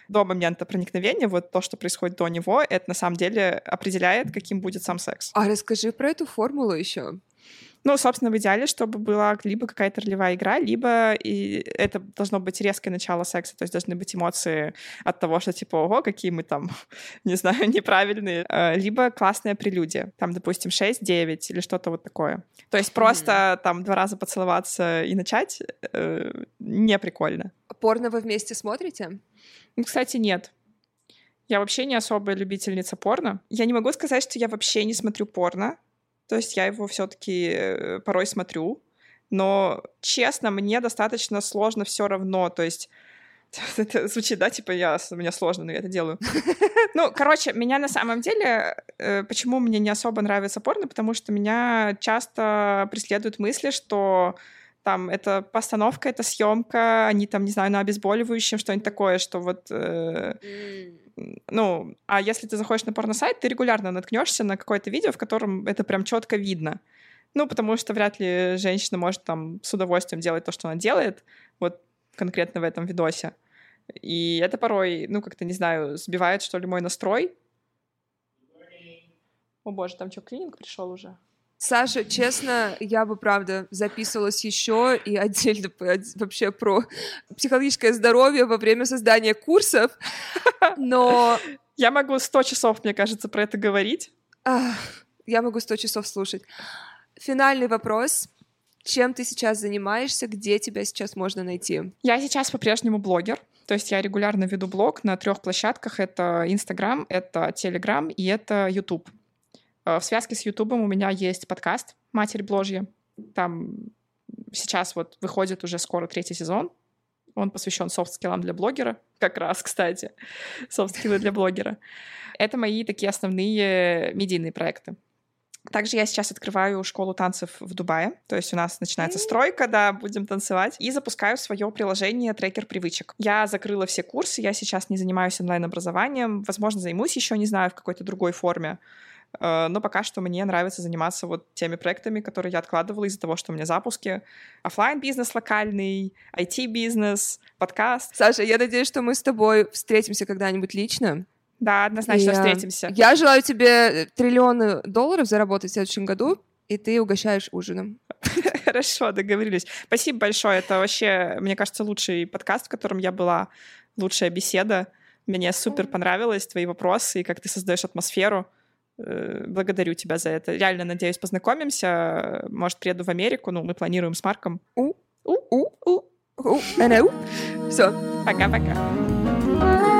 до момента проникновения, вот то, что происходит до него, это на самом деле определяет, каким будет сам секс. А расскажи про эту формулу еще. Ну, собственно, в идеале, чтобы была либо какая-то ролевая игра, либо и это должно быть резкое начало секса, то есть должны быть эмоции от того, что типа, ого, какие мы там, <laughs> не знаю, <laughs> неправильные, а, либо классная прелюдия, там, допустим, 6-9 или что-то вот такое. То есть просто mm-hmm. там два раза поцеловаться и начать э, не прикольно. Порно вы вместе смотрите? Ну, кстати, нет. Я вообще не особая любительница порно. Я не могу сказать, что я вообще не смотрю порно. То есть я его все-таки э, порой смотрю. Но, честно, мне достаточно сложно все равно. То есть <laughs> это звучит, да, типа я, мне сложно, но я это делаю. <laughs> Ну, короче, меня на самом деле, э, почему мне не особо нравится порно, потому что меня часто преследуют мысли, что там это постановка, это съемка, они там, не знаю, на обезболивающем, что-нибудь такое, что вот... Э, ну, а если ты заходишь на порно-сайт, ты регулярно наткнешься на какое-то видео, в котором это прям четко видно. Ну, потому что вряд ли женщина может там с удовольствием делать то, что она делает, вот конкретно в этом видосе. И это порой, ну, как-то, не знаю, сбивает, что ли, мой настрой. О боже, там что, клининг пришел уже? Саша, честно, я бы, правда, записывалась еще и отдельно вообще про психологическое здоровье во время создания курсов, но... <laughs> Я могу 100 часов, мне кажется, про это говорить. Я могу 100 часов слушать. Финальный вопрос. Чем ты сейчас занимаешься? Где тебя сейчас можно найти? Я сейчас по-прежнему блогер. То есть я регулярно веду блог на трех площадках. Это Инстаграм, это Телеграм и это Ютуб. Э, в связке с Ютубом у меня есть подкаст «Матерь Бложья». Там сейчас вот выходит уже скоро третий сезон. Он посвящен софт-скиллам для блогера. Как раз, кстати, софт-скиллы для блогера. Это мои такие основные медийные проекты. Также я сейчас открываю школу танцев в Дубае. То есть у нас начинается стройка, да, будем танцевать. И запускаю свое приложение трекер привычек. Я закрыла все курсы, я сейчас не занимаюсь онлайн-образованием. Возможно, займусь еще, не знаю, в какой-то другой форме. Э, но пока что мне нравится заниматься вот теми проектами, которые я откладывала из-за того, что у меня запуски. офлайн бизнес локальный, IT-бизнес, подкаст. Саша, я надеюсь, что мы с тобой встретимся когда-нибудь лично. Да, однозначно и, встретимся. Я желаю тебе триллионы долларов заработать в следующем году, и ты угощаешь ужином. <laughs> Хорошо, договорились. Спасибо большое. Это вообще, мне кажется, лучший подкаст, в котором я была, лучшая беседа. Мне супер понравилось твои вопросы и как ты создаешь атмосферу. Э, благодарю тебя за это. Реально, надеюсь, познакомимся. Может, приеду в Америку. Ну, мы планируем с Марком. У, у, у, у, у, у. Все. Пока-пока.